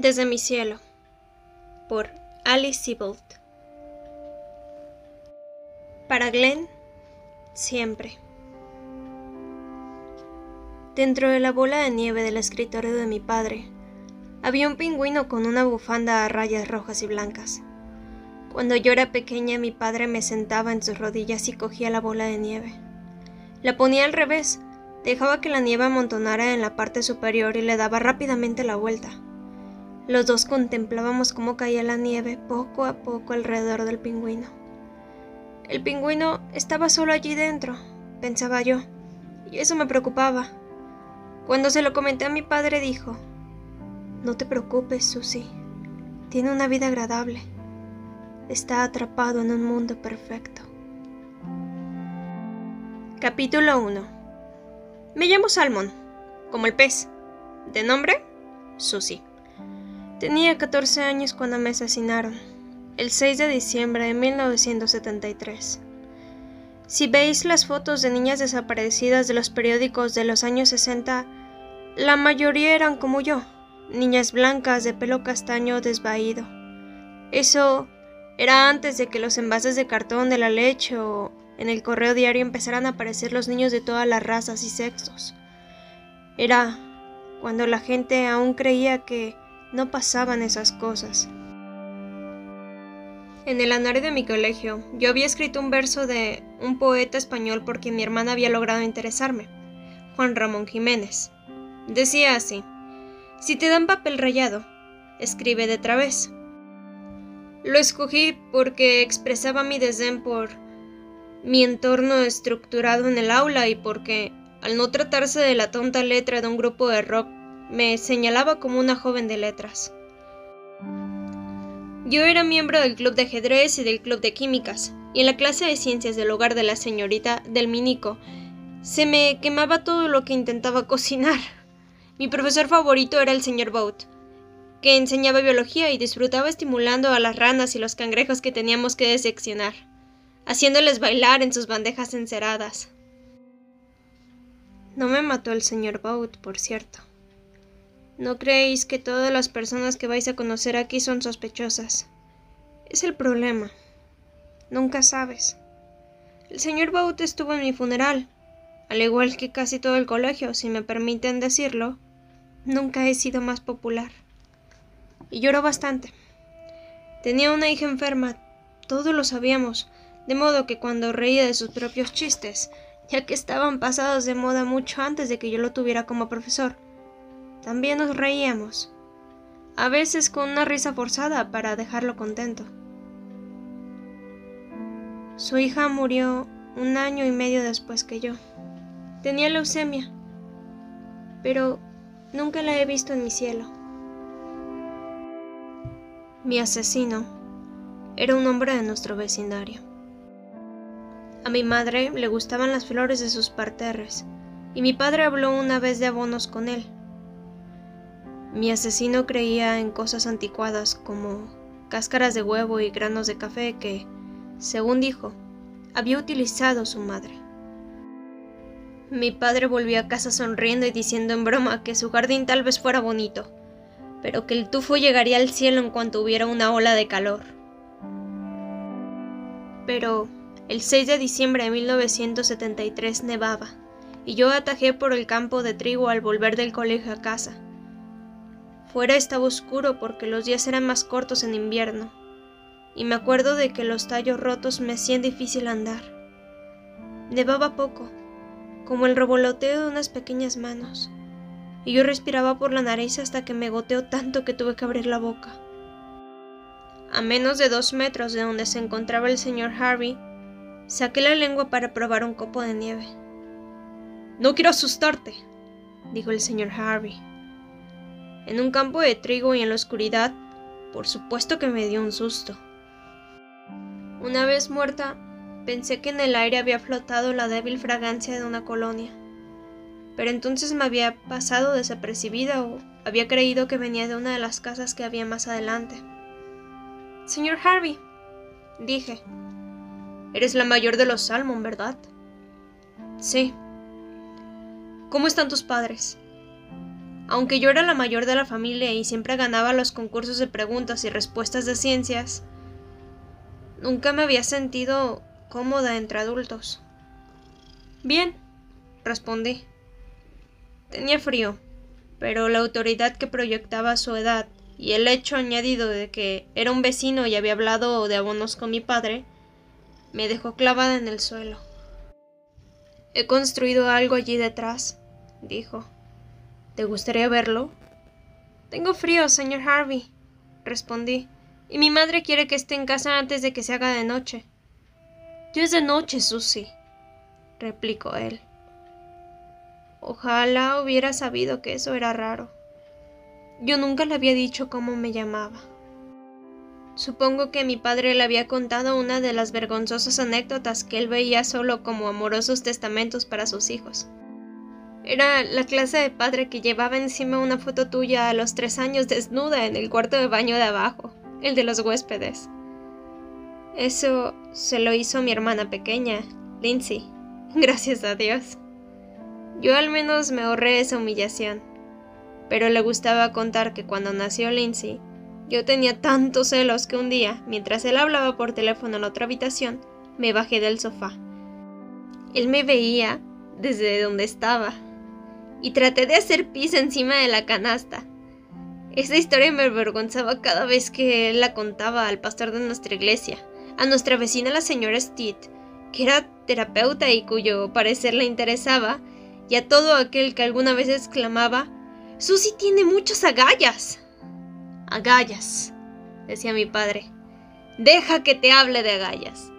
Desde mi cielo, por Alice Sebold. Para Glenn, siempre. Dentro de la bola de nieve del escritorio de mi padre, había un pingüino con una bufanda a rayas rojas y blancas. Cuando yo era pequeña, mi padre me sentaba en sus rodillas y cogía la bola de nieve. La ponía al revés, dejaba que la nieve amontonara en la parte superior y le daba rápidamente la vuelta. Los dos contemplábamos cómo caía la nieve poco a poco alrededor del pingüino. El pingüino estaba solo allí dentro, pensaba yo, y eso me preocupaba. Cuando se lo comenté a mi padre dijo, No te preocupes, Susie, tiene una vida agradable. Está atrapado en un mundo perfecto. Capítulo 1 Me llamo Salmon, como el pez. ¿De nombre? Susie. Tenía 14 años cuando me asesinaron, el 6 de diciembre de 1973. Si veis las fotos de niñas desaparecidas de los periódicos de los años 60, la mayoría eran como yo, niñas blancas de pelo castaño desvaído. Eso era antes de que los envases de cartón de la leche o en el correo diario empezaran a aparecer los niños de todas las razas y sexos. Era cuando la gente aún creía que no pasaban esas cosas. En el anuario de mi colegio, yo había escrito un verso de un poeta español por quien mi hermana había logrado interesarme, Juan Ramón Jiménez. Decía así, si te dan papel rayado, escribe de través. Lo escogí porque expresaba mi desdén por mi entorno estructurado en el aula y porque, al no tratarse de la tonta letra de un grupo de rock me señalaba como una joven de letras. Yo era miembro del club de ajedrez y del club de químicas, y en la clase de ciencias del hogar de la señorita del Minico se me quemaba todo lo que intentaba cocinar. Mi profesor favorito era el señor Boat, que enseñaba biología y disfrutaba estimulando a las ranas y los cangrejos que teníamos que diseccionar, haciéndoles bailar en sus bandejas enceradas. No me mató el señor Boat, por cierto. No creéis que todas las personas que vais a conocer aquí son sospechosas. Es el problema. Nunca sabes. El señor Baut estuvo en mi funeral, al igual que casi todo el colegio, si me permiten decirlo. Nunca he sido más popular. Y lloró bastante. Tenía una hija enferma, todos lo sabíamos, de modo que cuando reía de sus propios chistes, ya que estaban pasados de moda mucho antes de que yo lo tuviera como profesor, también nos reíamos, a veces con una risa forzada para dejarlo contento. Su hija murió un año y medio después que yo. Tenía leucemia, pero nunca la he visto en mi cielo. Mi asesino era un hombre de nuestro vecindario. A mi madre le gustaban las flores de sus parterres, y mi padre habló una vez de abonos con él. Mi asesino creía en cosas anticuadas como cáscaras de huevo y granos de café que, según dijo, había utilizado su madre. Mi padre volvió a casa sonriendo y diciendo en broma que su jardín tal vez fuera bonito, pero que el tufo llegaría al cielo en cuanto hubiera una ola de calor. Pero el 6 de diciembre de 1973 nevaba, y yo atajé por el campo de trigo al volver del colegio a casa. Fuera estaba oscuro porque los días eran más cortos en invierno, y me acuerdo de que los tallos rotos me hacían difícil andar. Nevaba poco, como el revoloteo de unas pequeñas manos, y yo respiraba por la nariz hasta que me goteó tanto que tuve que abrir la boca. A menos de dos metros de donde se encontraba el señor Harvey, saqué la lengua para probar un copo de nieve. No quiero asustarte, dijo el señor Harvey en un campo de trigo y en la oscuridad, por supuesto que me dio un susto. Una vez muerta, pensé que en el aire había flotado la débil fragancia de una colonia, pero entonces me había pasado desapercibida o había creído que venía de una de las casas que había más adelante. Señor Harvey, dije, eres la mayor de los Salmon, ¿verdad? Sí. ¿Cómo están tus padres? Aunque yo era la mayor de la familia y siempre ganaba los concursos de preguntas y respuestas de ciencias, nunca me había sentido cómoda entre adultos. Bien, respondí. Tenía frío, pero la autoridad que proyectaba su edad y el hecho añadido de que era un vecino y había hablado de abonos con mi padre, me dejó clavada en el suelo. He construido algo allí detrás, dijo. ¿Te gustaría verlo? Tengo frío, señor Harvey, respondí, y mi madre quiere que esté en casa antes de que se haga de noche. Ya es de noche, Susie, replicó él. Ojalá hubiera sabido que eso era raro. Yo nunca le había dicho cómo me llamaba. Supongo que mi padre le había contado una de las vergonzosas anécdotas que él veía solo como amorosos testamentos para sus hijos. Era la clase de padre que llevaba encima una foto tuya a los tres años desnuda en el cuarto de baño de abajo, el de los huéspedes. Eso se lo hizo mi hermana pequeña, Lindsay. Gracias a Dios. Yo al menos me ahorré esa humillación. Pero le gustaba contar que cuando nació Lindsay, yo tenía tantos celos que un día, mientras él hablaba por teléfono en otra habitación, me bajé del sofá. Él me veía desde donde estaba y traté de hacer pis encima de la canasta. Esa historia me avergonzaba cada vez que la contaba al pastor de nuestra iglesia, a nuestra vecina la señora Steed, que era terapeuta y cuyo parecer le interesaba, y a todo aquel que alguna vez exclamaba Susy tiene muchas agallas. Agallas, decía mi padre. Deja que te hable de agallas.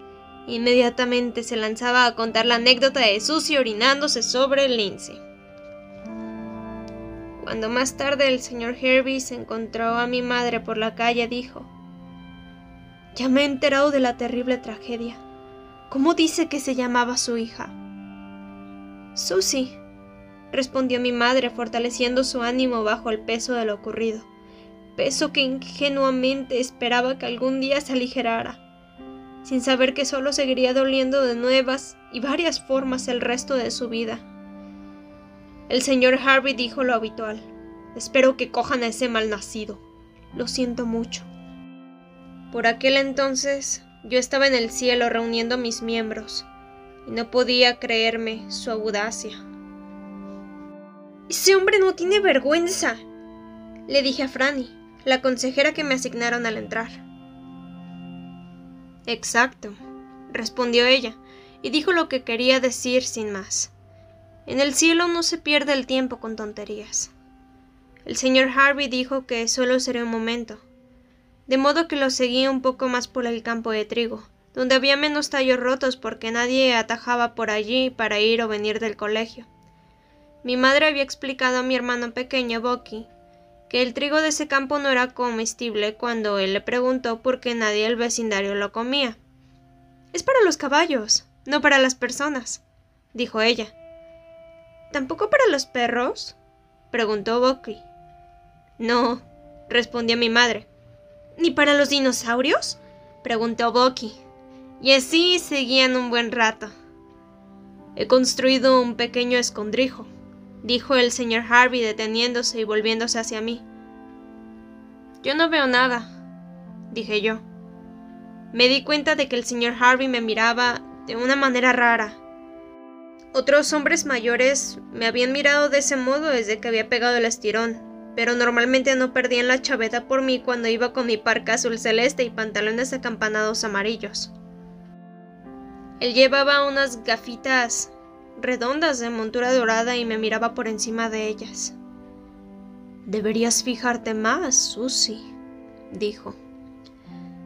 Inmediatamente se lanzaba a contar la anécdota de Susy orinándose sobre el lince. Cuando más tarde el señor Herbie se encontró a mi madre por la calle, dijo, Ya me he enterado de la terrible tragedia. ¿Cómo dice que se llamaba su hija? Susy, respondió mi madre, fortaleciendo su ánimo bajo el peso de lo ocurrido, peso que ingenuamente esperaba que algún día se aligerara, sin saber que solo seguiría doliendo de nuevas y varias formas el resto de su vida. El señor Harvey dijo lo habitual. Espero que cojan a ese malnacido. Lo siento mucho. Por aquel entonces yo estaba en el cielo reuniendo mis miembros y no podía creerme su audacia. Ese hombre no tiene vergüenza, le dije a Franny, la consejera que me asignaron al entrar. Exacto, respondió ella, y dijo lo que quería decir sin más. En el cielo no se pierde el tiempo con tonterías. El señor Harvey dijo que solo sería un momento, de modo que lo seguí un poco más por el campo de trigo, donde había menos tallos rotos porque nadie atajaba por allí para ir o venir del colegio. Mi madre había explicado a mi hermano pequeño Bucky que el trigo de ese campo no era comestible cuando él le preguntó por qué nadie del vecindario lo comía. Es para los caballos, no para las personas, dijo ella. ¿Tampoco para los perros? preguntó Bucky. No, respondió mi madre. ¿Ni para los dinosaurios? preguntó Bucky. Y así seguían un buen rato. He construido un pequeño escondrijo, dijo el señor Harvey deteniéndose y volviéndose hacia mí. Yo no veo nada, dije yo. Me di cuenta de que el señor Harvey me miraba de una manera rara, otros hombres mayores me habían mirado de ese modo desde que había pegado el estirón, pero normalmente no perdían la chaveta por mí cuando iba con mi parca azul celeste y pantalones acampanados amarillos. Él llevaba unas gafitas redondas de montura dorada y me miraba por encima de ellas. Deberías fijarte más, Susie, dijo.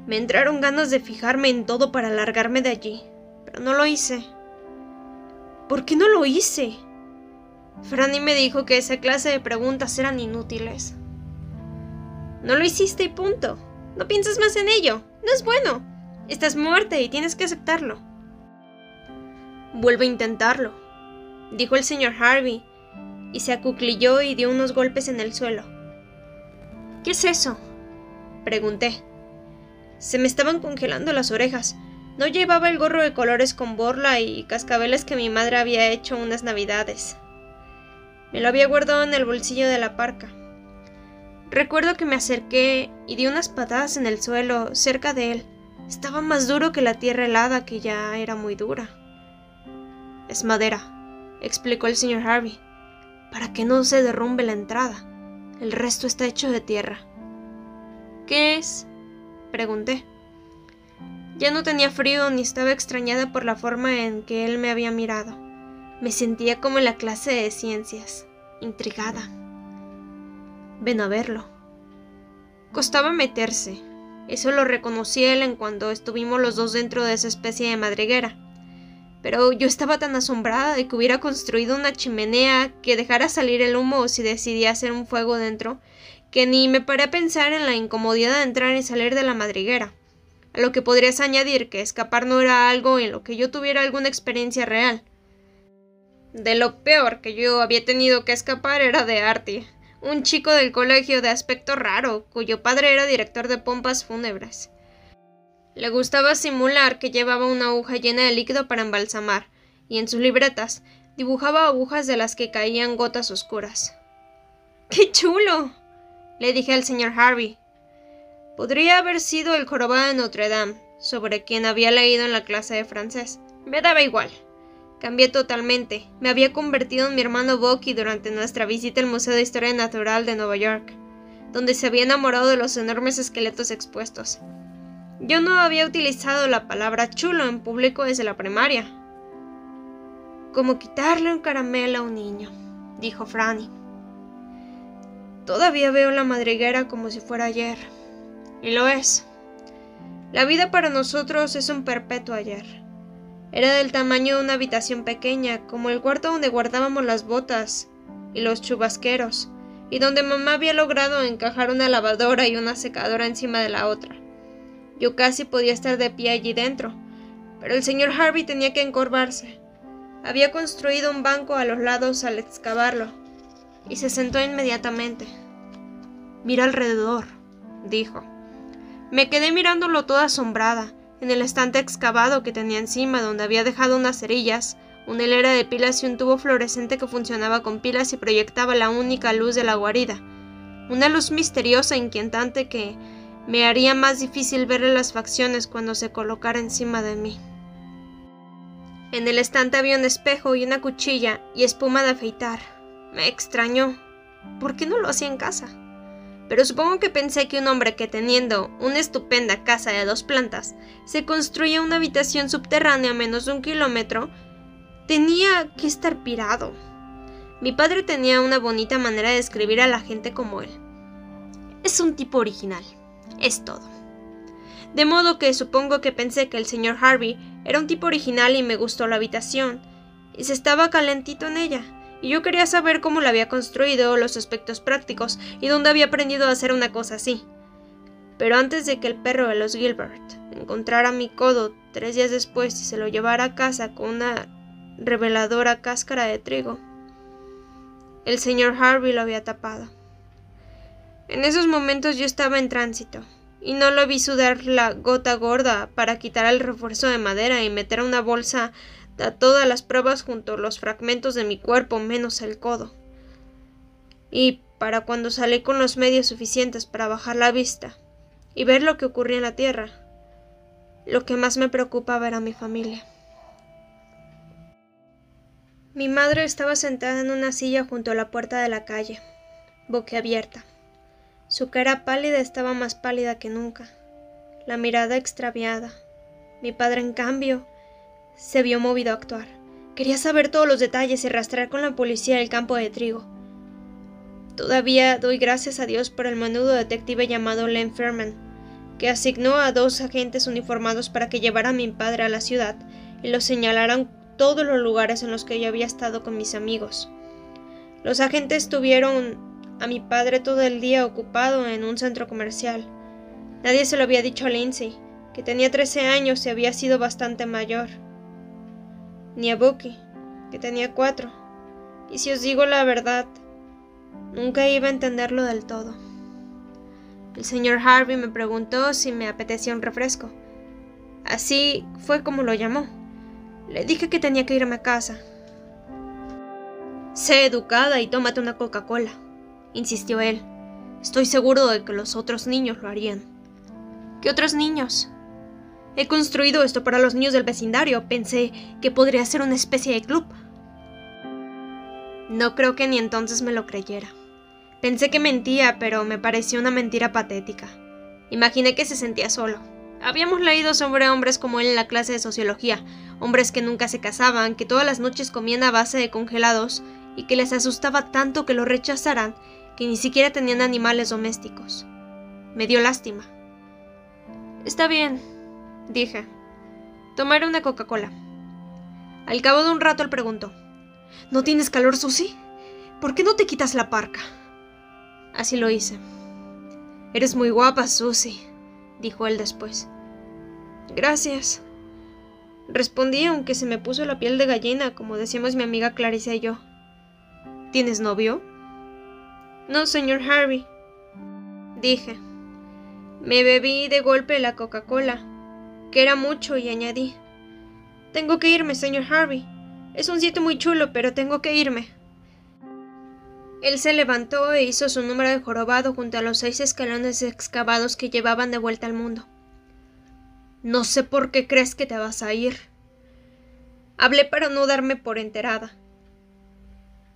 Me entraron ganas de fijarme en todo para largarme de allí, pero no lo hice. ¿Por qué no lo hice? Franny me dijo que esa clase de preguntas eran inútiles. No lo hiciste y punto. No pienses más en ello. No es bueno. Estás muerta y tienes que aceptarlo. Vuelve a intentarlo, dijo el señor Harvey, y se acuclilló y dio unos golpes en el suelo. ¿Qué es eso? pregunté. Se me estaban congelando las orejas. No llevaba el gorro de colores con borla y cascabeles que mi madre había hecho unas navidades. Me lo había guardado en el bolsillo de la parca. Recuerdo que me acerqué y di unas patadas en el suelo cerca de él. Estaba más duro que la tierra helada que ya era muy dura. Es madera, explicó el señor Harvey, para que no se derrumbe la entrada. El resto está hecho de tierra. ¿Qué es? pregunté. Ya no tenía frío ni estaba extrañada por la forma en que él me había mirado. Me sentía como en la clase de ciencias, intrigada. Ven a verlo. Costaba meterse. Eso lo reconocí él en cuando estuvimos los dos dentro de esa especie de madriguera. Pero yo estaba tan asombrada de que hubiera construido una chimenea que dejara salir el humo si decidía hacer un fuego dentro, que ni me paré a pensar en la incomodidad de entrar y salir de la madriguera a lo que podrías añadir que escapar no era algo en lo que yo tuviera alguna experiencia real. De lo peor que yo había tenido que escapar era de Artie, un chico del colegio de aspecto raro, cuyo padre era director de pompas fúnebres. Le gustaba simular que llevaba una aguja llena de líquido para embalsamar, y en sus libretas dibujaba agujas de las que caían gotas oscuras. ¡Qué chulo! le dije al señor Harvey, Podría haber sido el jorobado de Notre Dame, sobre quien había leído en la clase de francés. Me daba igual. Cambié totalmente. Me había convertido en mi hermano Bucky durante nuestra visita al Museo de Historia Natural de Nueva York, donde se había enamorado de los enormes esqueletos expuestos. Yo no había utilizado la palabra chulo en público desde la primaria. Como quitarle un caramelo a un niño, dijo Franny. Todavía veo la madriguera como si fuera ayer. Y lo es. La vida para nosotros es un perpetuo ayer. Era del tamaño de una habitación pequeña, como el cuarto donde guardábamos las botas y los chubasqueros, y donde mamá había logrado encajar una lavadora y una secadora encima de la otra. Yo casi podía estar de pie allí dentro, pero el señor Harvey tenía que encorvarse. Había construido un banco a los lados al excavarlo, y se sentó inmediatamente. Mira alrededor, dijo. Me quedé mirándolo toda asombrada, en el estante excavado que tenía encima, donde había dejado unas cerillas, una hilera de pilas y un tubo fluorescente que funcionaba con pilas y proyectaba la única luz de la guarida. Una luz misteriosa e inquietante que me haría más difícil verle las facciones cuando se colocara encima de mí. En el estante había un espejo y una cuchilla y espuma de afeitar. Me extrañó. ¿Por qué no lo hacía en casa? Pero supongo que pensé que un hombre que teniendo una estupenda casa de dos plantas se construía una habitación subterránea a menos de un kilómetro, tenía que estar pirado. Mi padre tenía una bonita manera de describir a la gente como él. Es un tipo original, es todo. De modo que supongo que pensé que el señor Harvey era un tipo original y me gustó la habitación, y se estaba calentito en ella y yo quería saber cómo la había construido, los aspectos prácticos y dónde había aprendido a hacer una cosa así. Pero antes de que el perro de los Gilbert encontrara mi codo tres días después y se lo llevara a casa con una reveladora cáscara de trigo, el señor Harvey lo había tapado. En esos momentos yo estaba en tránsito, y no lo vi sudar la gota gorda para quitar el refuerzo de madera y meter una bolsa a todas las pruebas junto a los fragmentos de mi cuerpo menos el codo. Y para cuando salí con los medios suficientes para bajar la vista y ver lo que ocurría en la tierra, lo que más me preocupaba era mi familia. Mi madre estaba sentada en una silla junto a la puerta de la calle, boquiabierta. Su cara pálida estaba más pálida que nunca, la mirada extraviada. Mi padre, en cambio, se vio movido a actuar. Quería saber todos los detalles y rastrear con la policía el campo de trigo. Todavía doy gracias a Dios por el menudo detective llamado Len Ferman, que asignó a dos agentes uniformados para que llevara a mi padre a la ciudad y lo señalaran todos los lugares en los que yo había estado con mis amigos. Los agentes tuvieron a mi padre todo el día ocupado en un centro comercial. Nadie se lo había dicho a Lindsay, que tenía 13 años y había sido bastante mayor ni a Bucky, que tenía cuatro. Y si os digo la verdad, nunca iba a entenderlo del todo. El señor Harvey me preguntó si me apetecía un refresco. Así fue como lo llamó. Le dije que tenía que irme a casa. Sé educada y tómate una Coca-Cola, insistió él. Estoy seguro de que los otros niños lo harían. ¿Qué otros niños? He construido esto para los niños del vecindario. Pensé que podría ser una especie de club. No creo que ni entonces me lo creyera. Pensé que mentía, pero me pareció una mentira patética. Imaginé que se sentía solo. Habíamos leído sobre hombres como él en la clase de sociología, hombres que nunca se casaban, que todas las noches comían a base de congelados y que les asustaba tanto que lo rechazaran que ni siquiera tenían animales domésticos. Me dio lástima. Está bien, dije. Tomaré una Coca-Cola. Al cabo de un rato él preguntó, ¿No tienes calor, Susie? ¿Por qué no te quitas la parca? Así lo hice. Eres muy guapa, Susie, dijo él después. Gracias. Respondí aunque se me puso la piel de gallina, como decíamos mi amiga Clarice y yo. ¿Tienes novio? No, señor Harvey. Dije. Me bebí de golpe la Coca-Cola, que era mucho, y añadí. Tengo que irme, señor Harvey. Es un sitio muy chulo, pero tengo que irme. Él se levantó e hizo su número de jorobado junto a los seis escalones excavados que llevaban de vuelta al mundo. No sé por qué crees que te vas a ir. Hablé para no darme por enterada.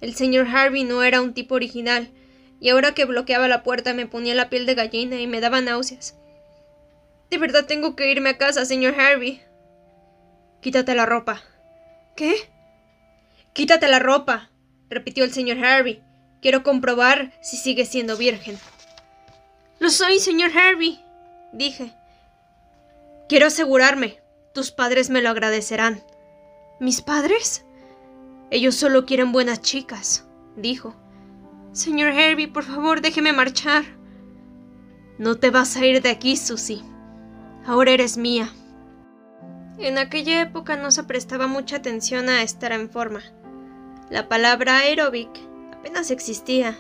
El señor Harvey no era un tipo original, y ahora que bloqueaba la puerta me ponía la piel de gallina y me daba náuseas. De verdad tengo que irme a casa, señor Harvey. Quítate la ropa. ¿Qué? Quítate la ropa, repitió el señor Harvey. Quiero comprobar si sigue siendo virgen. Lo soy, señor Harvey, dije. Quiero asegurarme. Tus padres me lo agradecerán. ¿Mis padres? Ellos solo quieren buenas chicas, dijo. Señor Harvey, por favor, déjeme marchar. No te vas a ir de aquí, Susie. Ahora eres mía. En aquella época no se prestaba mucha atención a estar en forma. La palabra aeróbic apenas existía.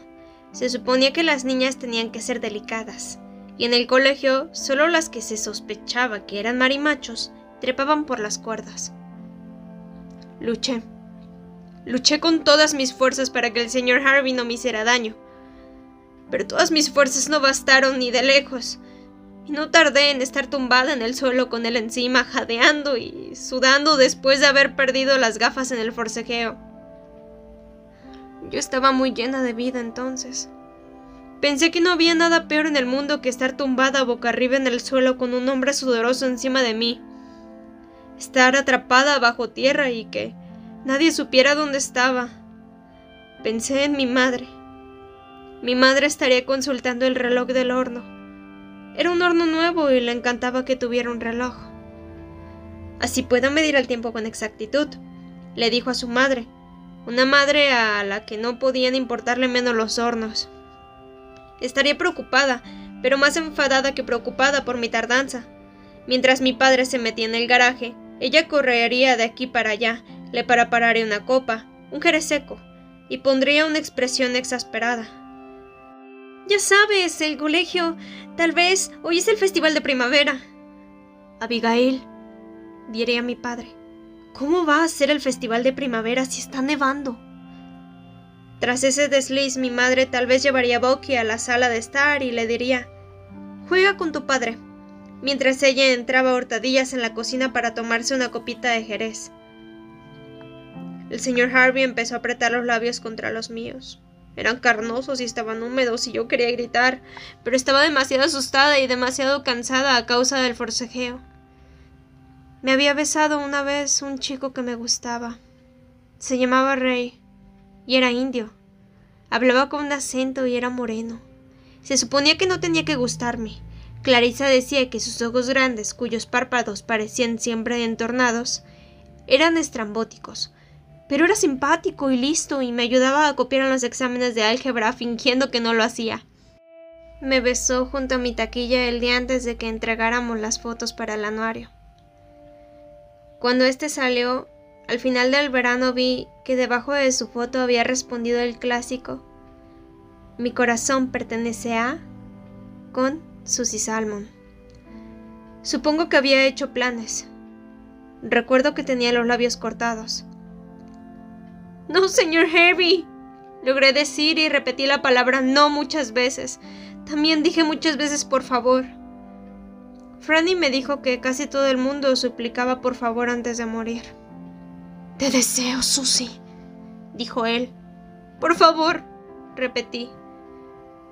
Se suponía que las niñas tenían que ser delicadas, y en el colegio solo las que se sospechaba que eran marimachos trepaban por las cuerdas. Luché. Luché con todas mis fuerzas para que el señor Harvey no me hiciera daño. Pero todas mis fuerzas no bastaron ni de lejos, no tardé en estar tumbada en el suelo con él encima, jadeando y sudando después de haber perdido las gafas en el forcejeo. Yo estaba muy llena de vida entonces. Pensé que no había nada peor en el mundo que estar tumbada boca arriba en el suelo con un hombre sudoroso encima de mí. Estar atrapada bajo tierra y que nadie supiera dónde estaba. Pensé en mi madre. Mi madre estaría consultando el reloj del horno. Era un horno nuevo y le encantaba que tuviera un reloj. Así puedo medir el tiempo con exactitud, le dijo a su madre, una madre a la que no podían importarle menos los hornos. Estaría preocupada, pero más enfadada que preocupada por mi tardanza. Mientras mi padre se metía en el garaje, ella correría de aquí para allá, le prepararía una copa, un jerez seco, y pondría una expresión exasperada. Ya sabes, el colegio. Tal vez hoy es el festival de primavera. Abigail, diría mi padre. ¿Cómo va a ser el festival de primavera si está nevando? Tras ese desliz, mi madre tal vez llevaría a Bucky a la sala de estar y le diría: Juega con tu padre, mientras ella entraba a hurtadillas en la cocina para tomarse una copita de jerez. El señor Harvey empezó a apretar los labios contra los míos. Eran carnosos y estaban húmedos y yo quería gritar, pero estaba demasiado asustada y demasiado cansada a causa del forcejeo. Me había besado una vez un chico que me gustaba. Se llamaba Rey y era indio. Hablaba con un acento y era moreno. Se suponía que no tenía que gustarme. Clarisa decía que sus ojos grandes, cuyos párpados parecían siempre entornados, eran estrambóticos. Pero era simpático y listo y me ayudaba a copiar en los exámenes de álgebra fingiendo que no lo hacía. Me besó junto a mi taquilla el día antes de que entregáramos las fotos para el anuario. Cuando este salió, al final del verano vi que debajo de su foto había respondido el clásico Mi corazón pertenece a con Susie Salmon. Supongo que había hecho planes. Recuerdo que tenía los labios cortados. No, señor Harvey, Logré decir y repetí la palabra no muchas veces. También dije muchas veces por favor. Franny me dijo que casi todo el mundo suplicaba por favor antes de morir. Te deseo, Susie, dijo él. Por favor, repetí.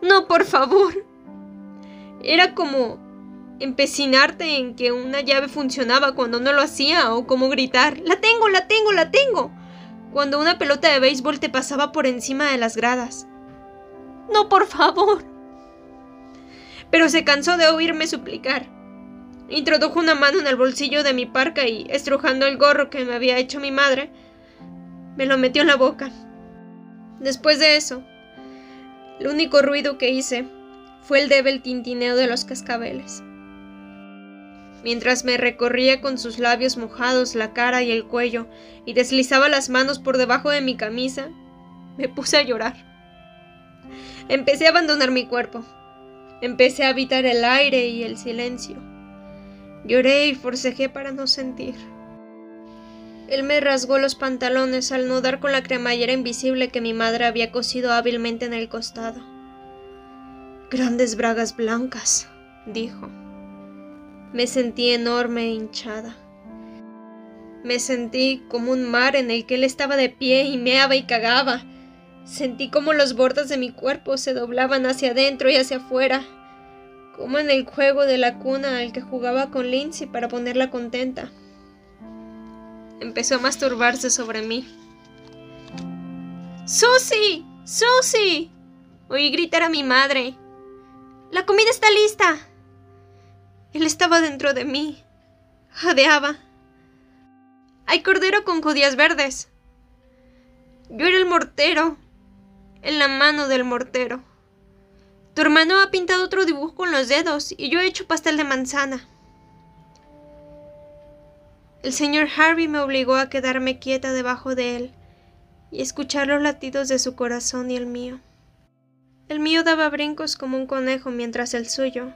No, por favor. Era como empecinarte en que una llave funcionaba cuando no lo hacía o como gritar, la tengo, la tengo, la tengo, cuando una pelota de béisbol te pasaba por encima de las gradas. No, por favor. Pero se cansó de oírme suplicar. Introdujo una mano en el bolsillo de mi parca y, estrujando el gorro que me había hecho mi madre, me lo metió en la boca. Después de eso, el único ruido que hice fue el débil tintineo de los cascabeles. Mientras me recorría con sus labios mojados la cara y el cuello y deslizaba las manos por debajo de mi camisa, me puse a llorar. Empecé a abandonar mi cuerpo. Empecé a habitar el aire y el silencio. Lloré y forcejé para no sentir. Él me rasgó los pantalones al no dar con la cremallera invisible que mi madre había cosido hábilmente en el costado. Grandes bragas blancas, dijo. Me sentí enorme e hinchada. Me sentí como un mar en el que él estaba de pie y meaba y cagaba. Sentí como los bordes de mi cuerpo se doblaban hacia adentro y hacia afuera, como en el juego de la cuna al que jugaba con Lindsay para ponerla contenta empezó a masturbarse sobre mí. ¡Susie! ¡Susie! Oí gritar a mi madre. ¡La comida está lista! Él estaba dentro de mí. Jadeaba. Hay cordero con judías verdes. Yo era el mortero. En la mano del mortero. Tu hermano ha pintado otro dibujo con los dedos y yo he hecho pastel de manzana. El señor Harvey me obligó a quedarme quieta debajo de él y escuchar los latidos de su corazón y el mío. El mío daba brincos como un conejo mientras el suyo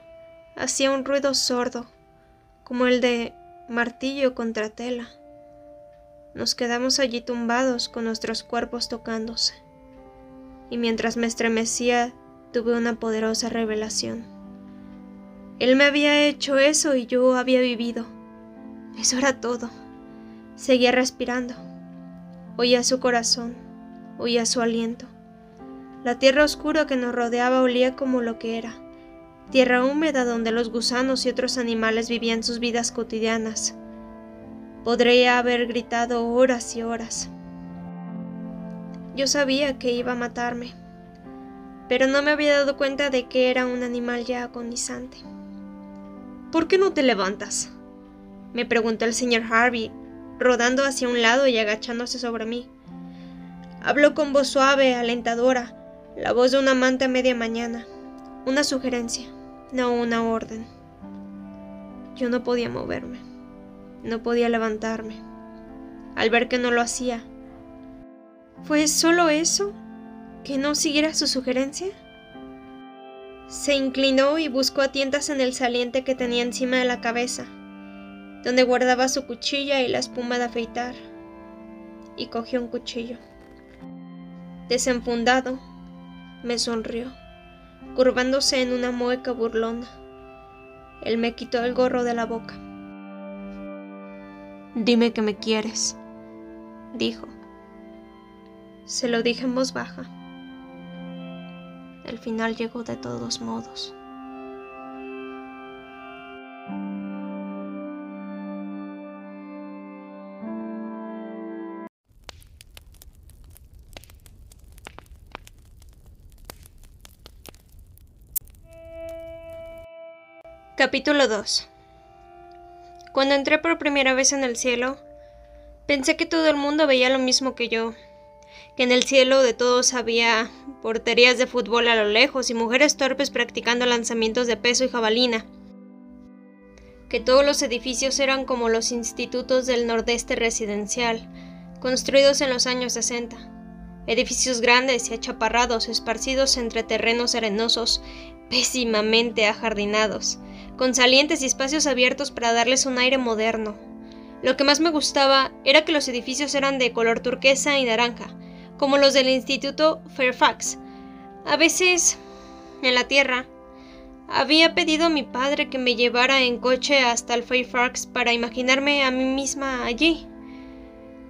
hacía un ruido sordo, como el de martillo contra tela. Nos quedamos allí tumbados con nuestros cuerpos tocándose, y mientras me estremecía tuve una poderosa revelación. Él me había hecho eso y yo había vivido eso era todo. Seguía respirando. Oía su corazón, oía su aliento. La tierra oscura que nos rodeaba olía como lo que era, tierra húmeda donde los gusanos y otros animales vivían sus vidas cotidianas. Podría haber gritado horas y horas. Yo sabía que iba a matarme, pero no me había dado cuenta de que era un animal ya agonizante. ¿Por qué no te levantas? me preguntó el señor Harvey, rodando hacia un lado y agachándose sobre mí. Habló con voz suave, alentadora, la voz de un amante a media mañana. Una sugerencia, no una orden. Yo no podía moverme, no podía levantarme. Al ver que no lo hacía, ¿fue solo eso? ¿Que no siguiera su sugerencia? Se inclinó y buscó a tientas en el saliente que tenía encima de la cabeza donde guardaba su cuchilla y la espuma de afeitar, y cogió un cuchillo. Desenfundado, me sonrió, curvándose en una mueca burlona. Él me quitó el gorro de la boca. Dime que me quieres, dijo. Se lo dije en voz baja. El final llegó de todos modos. Capítulo 2 Cuando entré por primera vez en el cielo, pensé que todo el mundo veía lo mismo que yo, que en el cielo de todos había porterías de fútbol a lo lejos y mujeres torpes practicando lanzamientos de peso y jabalina, que todos los edificios eran como los institutos del nordeste residencial, construidos en los años 60, edificios grandes y achaparrados esparcidos entre terrenos arenosos pésimamente ajardinados, con salientes y espacios abiertos para darles un aire moderno. Lo que más me gustaba era que los edificios eran de color turquesa y naranja, como los del Instituto Fairfax. A veces, en la Tierra, había pedido a mi padre que me llevara en coche hasta el Fairfax para imaginarme a mí misma allí.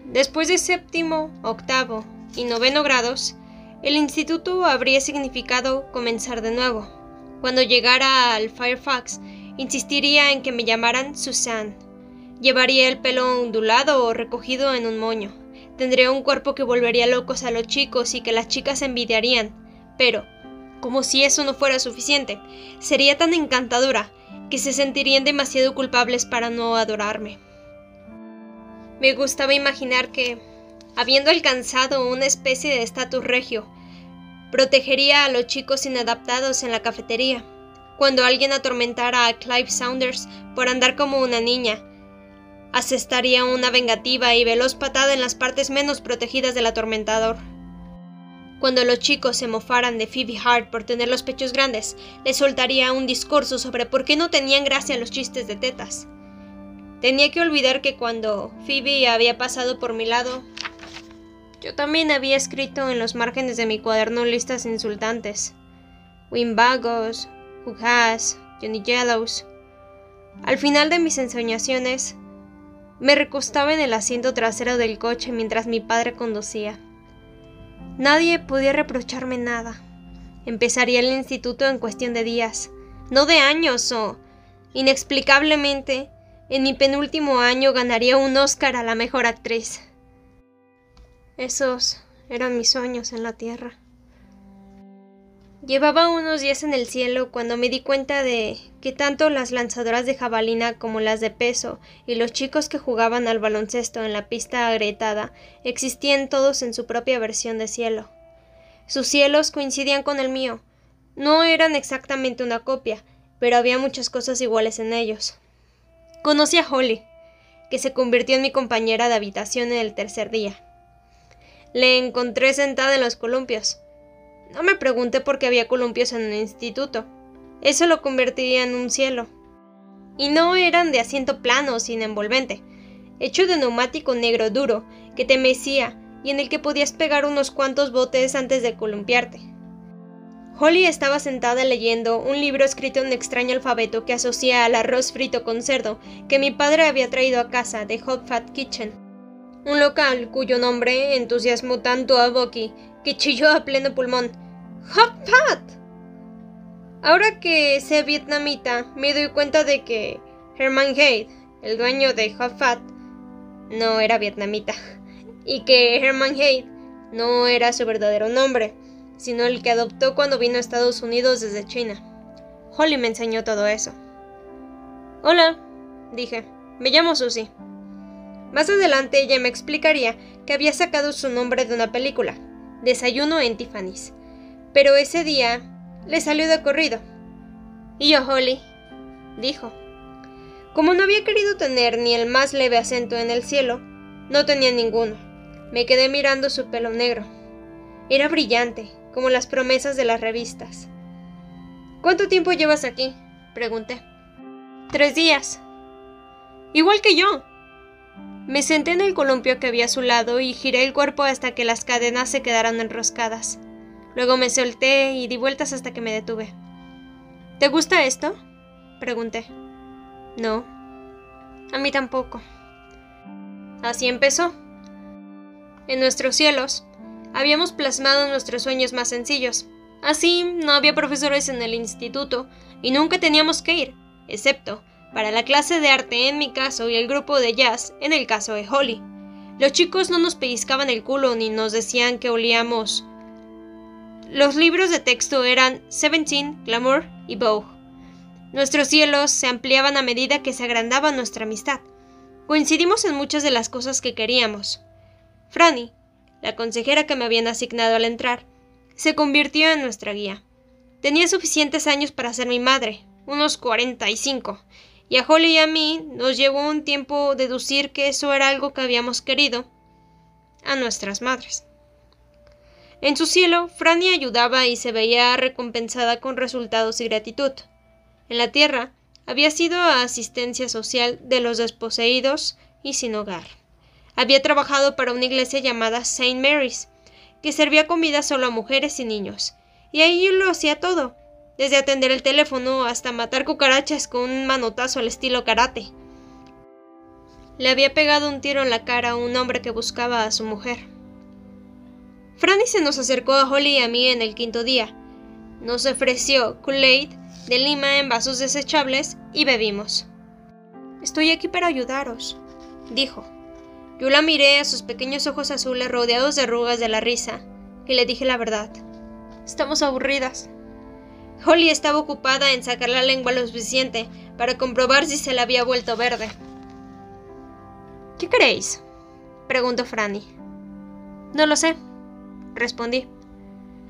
Después de séptimo, octavo y noveno grados, el instituto habría significado comenzar de nuevo. Cuando llegara al Fairfax, insistiría en que me llamaran Susan. Llevaría el pelo ondulado o recogido en un moño. Tendría un cuerpo que volvería locos a los chicos y que las chicas envidiarían. Pero, como si eso no fuera suficiente, sería tan encantadora que se sentirían demasiado culpables para no adorarme. Me gustaba imaginar que, habiendo alcanzado una especie de estatus regio, protegería a los chicos inadaptados en la cafetería. Cuando alguien atormentara a Clive Saunders por andar como una niña, asestaría una vengativa y veloz patada en las partes menos protegidas del atormentador. Cuando los chicos se mofaran de Phoebe Hart por tener los pechos grandes, le soltaría un discurso sobre por qué no tenían gracia los chistes de tetas. Tenía que olvidar que cuando Phoebe había pasado por mi lado, yo también había escrito en los márgenes de mi cuaderno listas insultantes. Wimbagos, Who Johnny Yellows. Al final de mis ensoñaciones, me recostaba en el asiento trasero del coche mientras mi padre conducía. Nadie podía reprocharme nada. Empezaría el instituto en cuestión de días, no de años o, inexplicablemente, en mi penúltimo año ganaría un Oscar a la mejor actriz. Esos eran mis sueños en la Tierra. Llevaba unos días en el cielo cuando me di cuenta de que tanto las lanzadoras de jabalina como las de peso y los chicos que jugaban al baloncesto en la pista agrietada existían todos en su propia versión de cielo. Sus cielos coincidían con el mío. No eran exactamente una copia, pero había muchas cosas iguales en ellos. Conocí a Holly, que se convirtió en mi compañera de habitación en el tercer día. Le encontré sentada en los columpios. No me pregunté por qué había columpios en el instituto. Eso lo convertiría en un cielo. Y no eran de asiento plano, sin envolvente, hecho de neumático negro duro, que te mecía y en el que podías pegar unos cuantos botes antes de columpiarte. Holly estaba sentada leyendo un libro escrito en un extraño alfabeto que asocia al arroz frito con cerdo que mi padre había traído a casa de Hot Fat Kitchen, un local cuyo nombre entusiasmó tanto a Bucky que chilló a pleno pulmón. ¡Hot Fat! Ahora que sé vietnamita, me doy cuenta de que Herman Haidt, el dueño de Hot Fat, no era vietnamita, y que Herman Haidt no era su verdadero nombre sino el que adoptó cuando vino a Estados Unidos desde China. Holly me enseñó todo eso. Hola, dije, me llamo Susie. Más adelante ella me explicaría que había sacado su nombre de una película, Desayuno en Tiffany's, pero ese día le salió de corrido. Y yo, Holly, dijo. Como no había querido tener ni el más leve acento en el cielo, no tenía ninguno. Me quedé mirando su pelo negro. Era brillante, como las promesas de las revistas. ¿Cuánto tiempo llevas aquí? pregunté. Tres días. Igual que yo. Me senté en el columpio que había a su lado y giré el cuerpo hasta que las cadenas se quedaron enroscadas. Luego me solté y di vueltas hasta que me detuve. ¿Te gusta esto? pregunté. No. A mí tampoco. Así empezó. En nuestros cielos, habíamos plasmado nuestros sueños más sencillos. Así, no había profesores en el instituto y nunca teníamos que ir, excepto para la clase de arte en mi caso y el grupo de jazz en el caso de Holly. Los chicos no nos pellizcaban el culo ni nos decían que olíamos. Los libros de texto eran Seventeen, Glamour y Vogue. Nuestros cielos se ampliaban a medida que se agrandaba nuestra amistad. Coincidimos en muchas de las cosas que queríamos. Franny, la consejera que me habían asignado al entrar, se convirtió en nuestra guía. Tenía suficientes años para ser mi madre, unos 45, y a Holly y a mí nos llevó un tiempo deducir que eso era algo que habíamos querido a nuestras madres. En su cielo, Franny ayudaba y se veía recompensada con resultados y gratitud. En la tierra, había sido asistencia social de los desposeídos y sin hogar había trabajado para una iglesia llamada St. Mary's, que servía comida solo a mujeres y niños. Y ahí lo hacía todo, desde atender el teléfono hasta matar cucarachas con un manotazo al estilo karate. Le había pegado un tiro en la cara a un hombre que buscaba a su mujer. Franny se nos acercó a Holly y a mí en el quinto día. Nos ofreció Kool-Aid de lima en vasos desechables y bebimos. Estoy aquí para ayudaros, dijo. Yo la miré a sus pequeños ojos azules rodeados de arrugas de la risa y le dije la verdad. Estamos aburridas. Holly estaba ocupada en sacar la lengua lo suficiente para comprobar si se la había vuelto verde. ¿Qué queréis? preguntó Franny. No lo sé, respondí.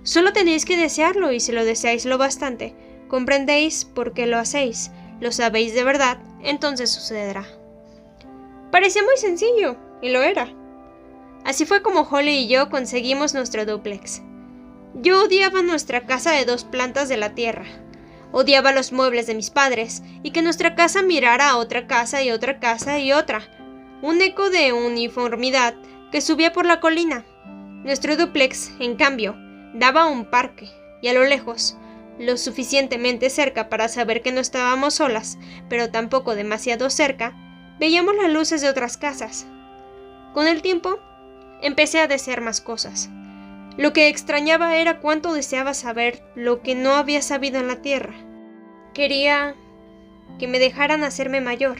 Solo tenéis que desearlo y si lo deseáis lo bastante, comprendéis por qué lo hacéis, lo sabéis de verdad, entonces sucederá. Parecía muy sencillo, y lo era. Así fue como Holly y yo conseguimos nuestro duplex. Yo odiaba nuestra casa de dos plantas de la tierra. Odiaba los muebles de mis padres y que nuestra casa mirara a otra casa y otra casa y otra. Un eco de uniformidad que subía por la colina. Nuestro duplex, en cambio, daba a un parque y a lo lejos, lo suficientemente cerca para saber que no estábamos solas, pero tampoco demasiado cerca, veíamos las luces de otras casas. Con el tiempo, empecé a desear más cosas. Lo que extrañaba era cuánto deseaba saber lo que no había sabido en la Tierra. Quería que me dejaran hacerme mayor.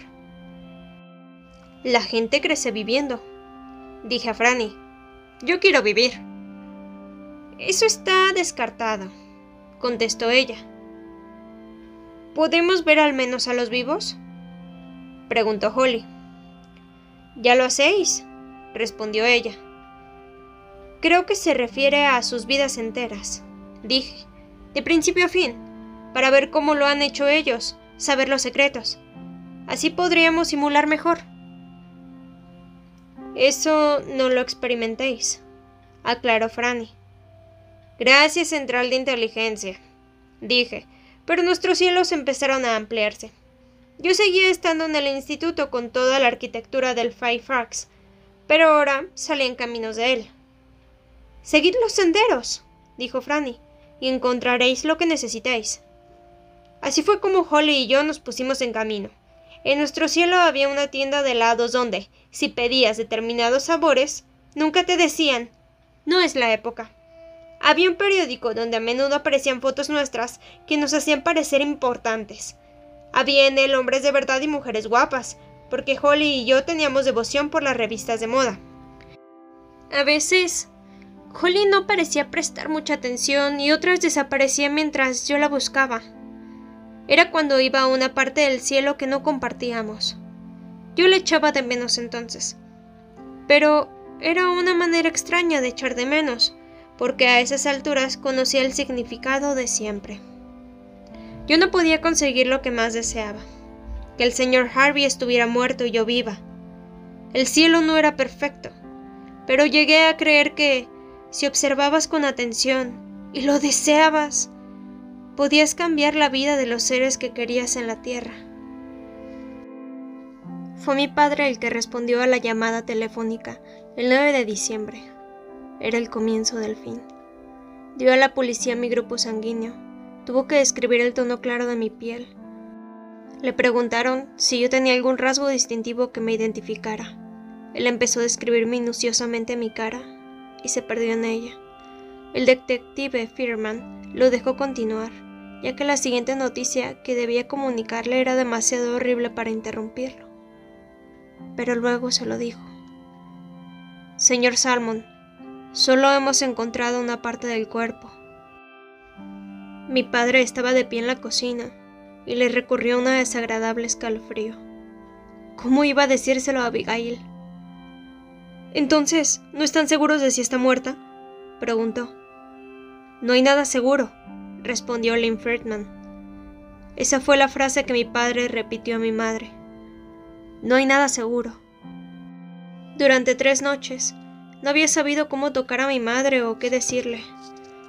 La gente crece viviendo, dije a Franny. Yo quiero vivir. Eso está descartado, contestó ella. ¿Podemos ver al menos a los vivos? preguntó Holly. Ya lo hacéis, respondió ella. Creo que se refiere a sus vidas enteras, dije, de principio a fin, para ver cómo lo han hecho ellos, saber los secretos. Así podríamos simular mejor. Eso no lo experimentéis, aclaró Franny. Gracias, Central de Inteligencia, dije, pero nuestros cielos empezaron a ampliarse. Yo seguía estando en el instituto con toda la arquitectura del Firefox, pero ahora salí en caminos de él. Seguid los senderos, dijo Franny, y encontraréis lo que necesitáis. Así fue como Holly y yo nos pusimos en camino. En nuestro cielo había una tienda de helados donde, si pedías determinados sabores, nunca te decían, no es la época. Había un periódico donde a menudo aparecían fotos nuestras que nos hacían parecer importantes. Había en él hombres de verdad y mujeres guapas, porque Holly y yo teníamos devoción por las revistas de moda. A veces Holly no parecía prestar mucha atención y otras desaparecía mientras yo la buscaba. Era cuando iba a una parte del cielo que no compartíamos. Yo le echaba de menos entonces. Pero era una manera extraña de echar de menos, porque a esas alturas conocía el significado de siempre. Yo no podía conseguir lo que más deseaba, que el señor Harvey estuviera muerto y yo viva. El cielo no era perfecto, pero llegué a creer que si observabas con atención y lo deseabas, podías cambiar la vida de los seres que querías en la tierra. Fue mi padre el que respondió a la llamada telefónica el 9 de diciembre. Era el comienzo del fin. Dio a la policía mi grupo sanguíneo. Tuvo que describir el tono claro de mi piel. Le preguntaron si yo tenía algún rasgo distintivo que me identificara. Él empezó a describir minuciosamente mi cara y se perdió en ella. El detective Firman lo dejó continuar, ya que la siguiente noticia que debía comunicarle era demasiado horrible para interrumpirlo. Pero luego se lo dijo. Señor Salmon, solo hemos encontrado una parte del cuerpo. Mi padre estaba de pie en la cocina y le recurrió una desagradable escalofrío. ¿Cómo iba a decírselo a Abigail? Entonces, ¿no están seguros de si está muerta? preguntó. No hay nada seguro, respondió Lynn Friedman. Esa fue la frase que mi padre repitió a mi madre. No hay nada seguro. Durante tres noches, no había sabido cómo tocar a mi madre o qué decirle.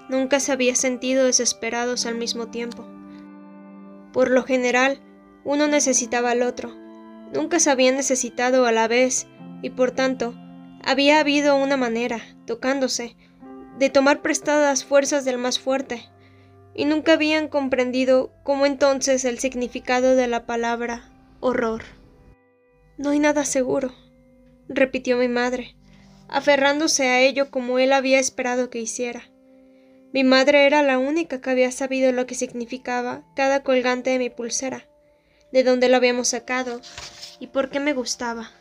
Nunca se había sentido desesperados al mismo tiempo. Por lo general, uno necesitaba al otro. Nunca se había necesitado a la vez, y por tanto, había habido una manera, tocándose, de tomar prestadas fuerzas del más fuerte, y nunca habían comprendido cómo entonces el significado de la palabra horror. No hay nada seguro, repitió mi madre, aferrándose a ello como él había esperado que hiciera. Mi madre era la única que había sabido lo que significaba cada colgante de mi pulsera, de dónde lo habíamos sacado y por qué me gustaba.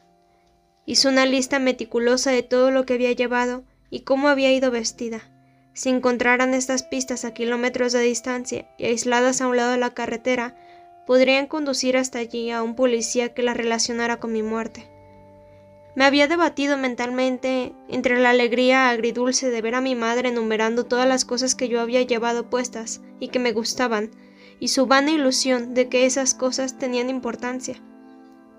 Hizo una lista meticulosa de todo lo que había llevado y cómo había ido vestida. Si encontraran estas pistas a kilómetros de distancia y aisladas a un lado de la carretera, podrían conducir hasta allí a un policía que la relacionara con mi muerte. Me había debatido mentalmente entre la alegría agridulce de ver a mi madre enumerando todas las cosas que yo había llevado puestas y que me gustaban, y su vana ilusión de que esas cosas tenían importancia.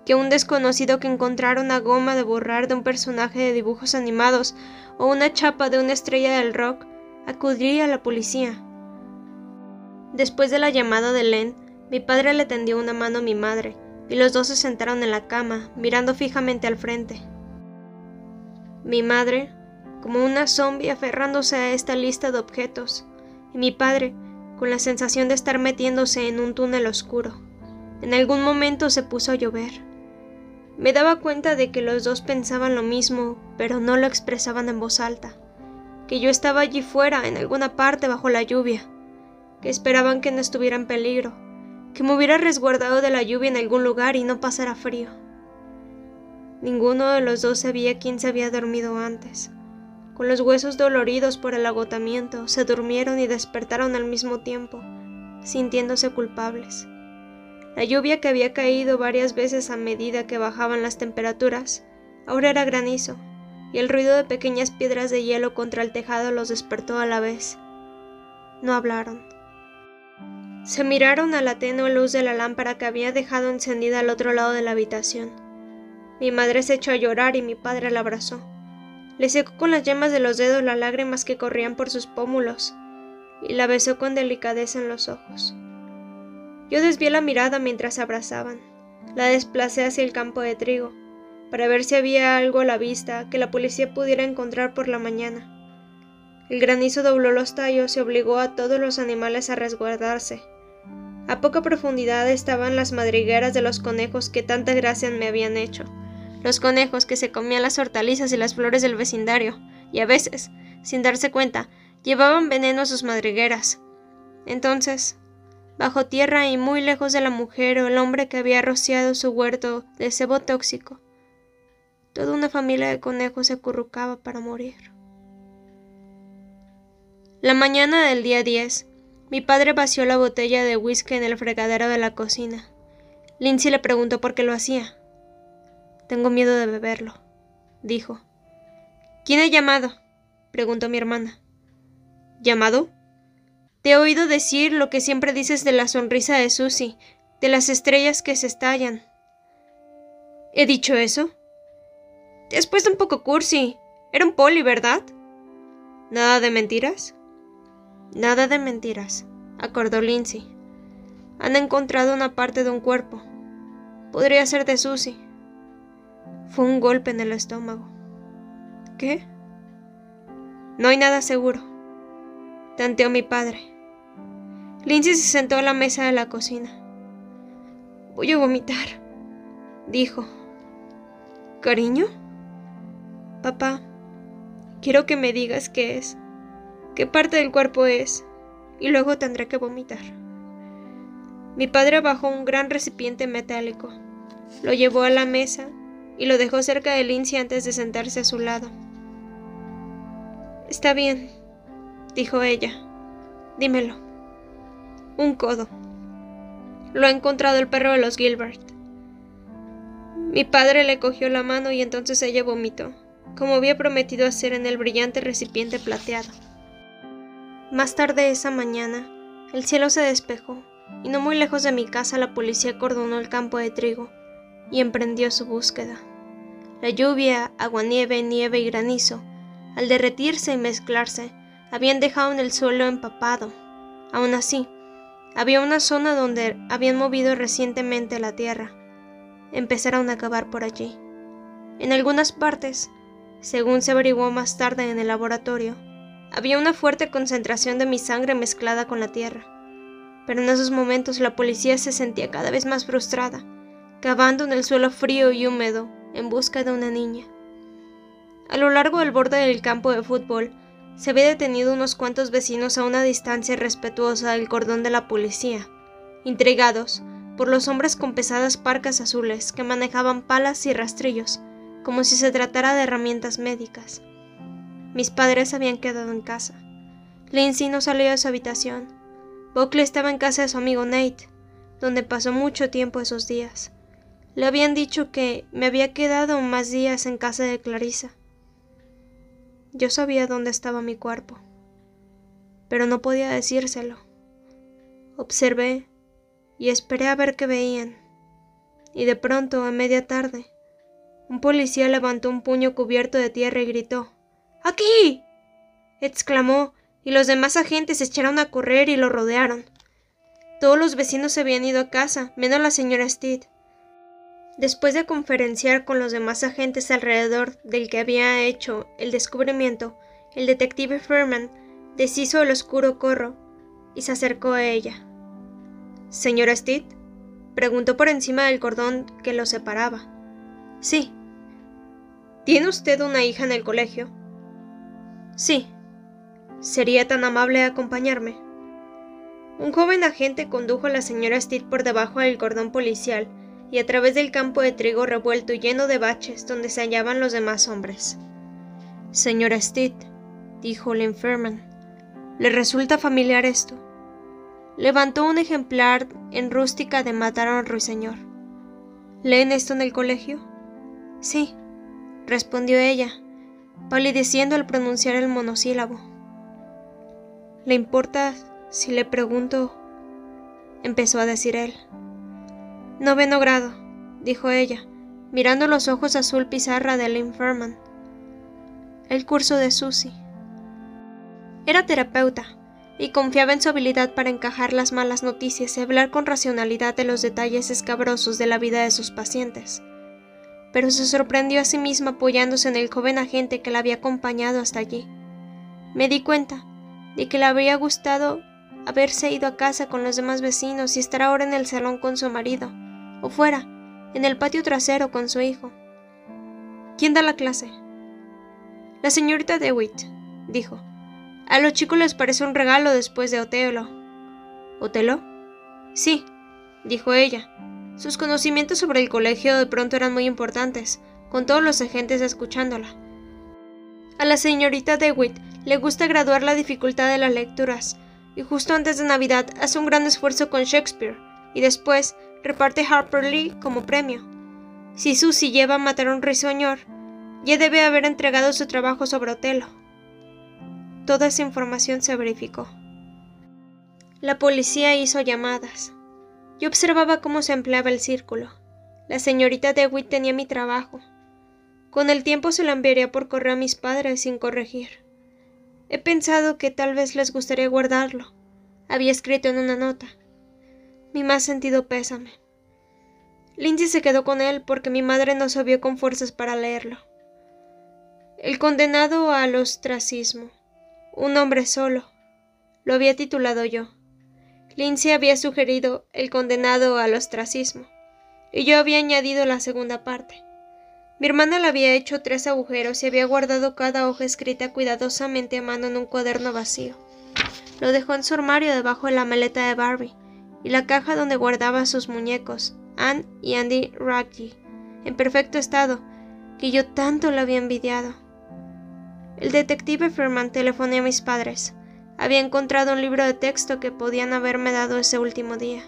Que un desconocido que encontrara una goma de borrar de un personaje de dibujos animados o una chapa de una estrella del rock acudiría a la policía. Después de la llamada de Len, mi padre le tendió una mano a mi madre, y los dos se sentaron en la cama, mirando fijamente al frente. Mi madre, como una zombie aferrándose a esta lista de objetos, y mi padre, con la sensación de estar metiéndose en un túnel oscuro. En algún momento se puso a llover. Me daba cuenta de que los dos pensaban lo mismo, pero no lo expresaban en voz alta, que yo estaba allí fuera, en alguna parte bajo la lluvia, que esperaban que no estuviera en peligro, que me hubiera resguardado de la lluvia en algún lugar y no pasara frío. Ninguno de los dos sabía quién se había dormido antes. Con los huesos doloridos por el agotamiento, se durmieron y despertaron al mismo tiempo, sintiéndose culpables. La lluvia que había caído varias veces a medida que bajaban las temperaturas, ahora era granizo, y el ruido de pequeñas piedras de hielo contra el tejado los despertó a la vez. No hablaron. Se miraron a la tenue luz de la lámpara que había dejado encendida al otro lado de la habitación. Mi madre se echó a llorar y mi padre la abrazó. Le secó con las yemas de los dedos las lágrimas que corrían por sus pómulos y la besó con delicadeza en los ojos. Yo desvié la mirada mientras abrazaban. La desplacé hacia el campo de trigo, para ver si había algo a la vista que la policía pudiera encontrar por la mañana. El granizo dobló los tallos y obligó a todos los animales a resguardarse, a poca profundidad estaban las madrigueras de los conejos que tanta gracia me habían hecho. Los conejos que se comían las hortalizas y las flores del vecindario, y a veces, sin darse cuenta, llevaban veneno a sus madrigueras. Entonces, bajo tierra y muy lejos de la mujer o el hombre que había rociado su huerto de cebo tóxico, toda una familia de conejos se acurrucaba para morir. La mañana del día 10, mi padre vació la botella de whisky en el fregadero de la cocina. Lindsay le preguntó por qué lo hacía. Tengo miedo de beberlo, dijo. ¿Quién ha llamado? preguntó mi hermana. ¿Llamado? Te he oído decir lo que siempre dices de la sonrisa de Susie, de las estrellas que se estallan. ¿He dicho eso? Te puesto un poco cursi. Era un poli, ¿verdad? ¿Nada de mentiras? Nada de mentiras, acordó Lindsay. Han encontrado una parte de un cuerpo. Podría ser de Susie. Fue un golpe en el estómago. ¿Qué? No hay nada seguro, tanteó mi padre. Lindsay se sentó a la mesa de la cocina. Voy a vomitar, dijo. ¿Cariño? Papá, quiero que me digas qué es qué parte del cuerpo es, y luego tendré que vomitar. Mi padre bajó un gran recipiente metálico, lo llevó a la mesa y lo dejó cerca de Lindsay antes de sentarse a su lado. Está bien, dijo ella. Dímelo. Un codo. Lo ha encontrado el perro de los Gilbert. Mi padre le cogió la mano y entonces ella vomitó, como había prometido hacer en el brillante recipiente plateado. Más tarde esa mañana, el cielo se despejó y no muy lejos de mi casa la policía cordonó el campo de trigo y emprendió su búsqueda. La lluvia, aguanieve, nieve y granizo, al derretirse y mezclarse, habían dejado en el suelo empapado. Aún así, había una zona donde habían movido recientemente la tierra. Empezaron a cavar por allí. En algunas partes, según se averiguó más tarde en el laboratorio, Había una fuerte concentración de mi sangre mezclada con la tierra. Pero en esos momentos la policía se sentía cada vez más frustrada, cavando en el suelo frío y húmedo en busca de una niña. A lo largo del borde del campo de fútbol se había detenido unos cuantos vecinos a una distancia respetuosa del cordón de la policía, intrigados por los hombres con pesadas parcas azules que manejaban palas y rastrillos, como si se tratara de herramientas médicas. Mis padres habían quedado en casa. Lindsay no salió de su habitación. Buckley estaba en casa de su amigo Nate, donde pasó mucho tiempo esos días. Le habían dicho que me había quedado más días en casa de Clarissa. Yo sabía dónde estaba mi cuerpo, pero no podía decírselo. Observé y esperé a ver qué veían. Y de pronto, a media tarde, un policía levantó un puño cubierto de tierra y gritó ¡Aquí! exclamó, y los demás agentes se echaron a correr y lo rodearon. Todos los vecinos se habían ido a casa, menos la señora Steed. Después de conferenciar con los demás agentes alrededor del que había hecho el descubrimiento, el detective Furman deshizo el oscuro corro y se acercó a ella. ¿Señora Steed? preguntó por encima del cordón que lo separaba. Sí. ¿Tiene usted una hija en el colegio? Sí. ¿Sería tan amable acompañarme? Un joven agente condujo a la señora Steed por debajo del cordón policial y a través del campo de trigo revuelto lleno de baches donde se hallaban los demás hombres. Señora Steed, dijo Lynn ¿le resulta familiar esto? Levantó un ejemplar en rústica de Mataron Ruiseñor. ¿Leen esto en el colegio? Sí, respondió ella, palideciendo al pronunciar el monosílabo. ¿Le importa si le pregunto? empezó a decir él. Noveno grado, dijo ella, mirando los ojos azul pizarra de Lynn Furman. El curso de Susie. Era terapeuta y confiaba en su habilidad para encajar las malas noticias y hablar con racionalidad de los detalles escabrosos de la vida de sus pacientes. Pero se sorprendió a sí misma apoyándose en el joven agente que la había acompañado hasta allí. Me di cuenta de que le habría gustado haberse ido a casa con los demás vecinos y estar ahora en el salón con su marido o fuera, en el patio trasero con su hijo. ¿Quién da la clase? La señorita DeWitt, dijo. A los chicos les parece un regalo después de Otelo. ¿Otelo? Sí, dijo ella. Sus conocimientos sobre el colegio de pronto eran muy importantes, con todos los agentes escuchándola. A la señorita DeWitt le gusta graduar la dificultad de las lecturas, y justo antes de Navidad hace un gran esfuerzo con Shakespeare, y después reparte Harper Lee como premio. Si Susie lleva a matar a un risueñor, ya debe haber entregado su trabajo sobre Otelo. Toda esa información se verificó. La policía hizo llamadas. Yo observaba cómo se empleaba el círculo. La señorita DeWitt tenía mi trabajo. Con el tiempo se lo enviaría por correo a mis padres sin corregir. He pensado que tal vez les gustaría guardarlo. Había escrito en una nota mi más sentido pésame. Lindsay se quedó con él porque mi madre no se vio con fuerzas para leerlo. El condenado al ostracismo. Un hombre solo. Lo había titulado yo. Lindsay había sugerido el condenado al ostracismo, y yo había añadido la segunda parte. Mi hermana le había hecho tres agujeros y había guardado cada hoja escrita cuidadosamente a mano en un cuaderno vacío. Lo dejó en su armario debajo de la maleta de Barbie y la caja donde guardaba sus muñecos, Anne y Andy Ruggie, en perfecto estado, que yo tanto le había envidiado. El detective Ferman telefoné a mis padres. Había encontrado un libro de texto que podían haberme dado ese último día.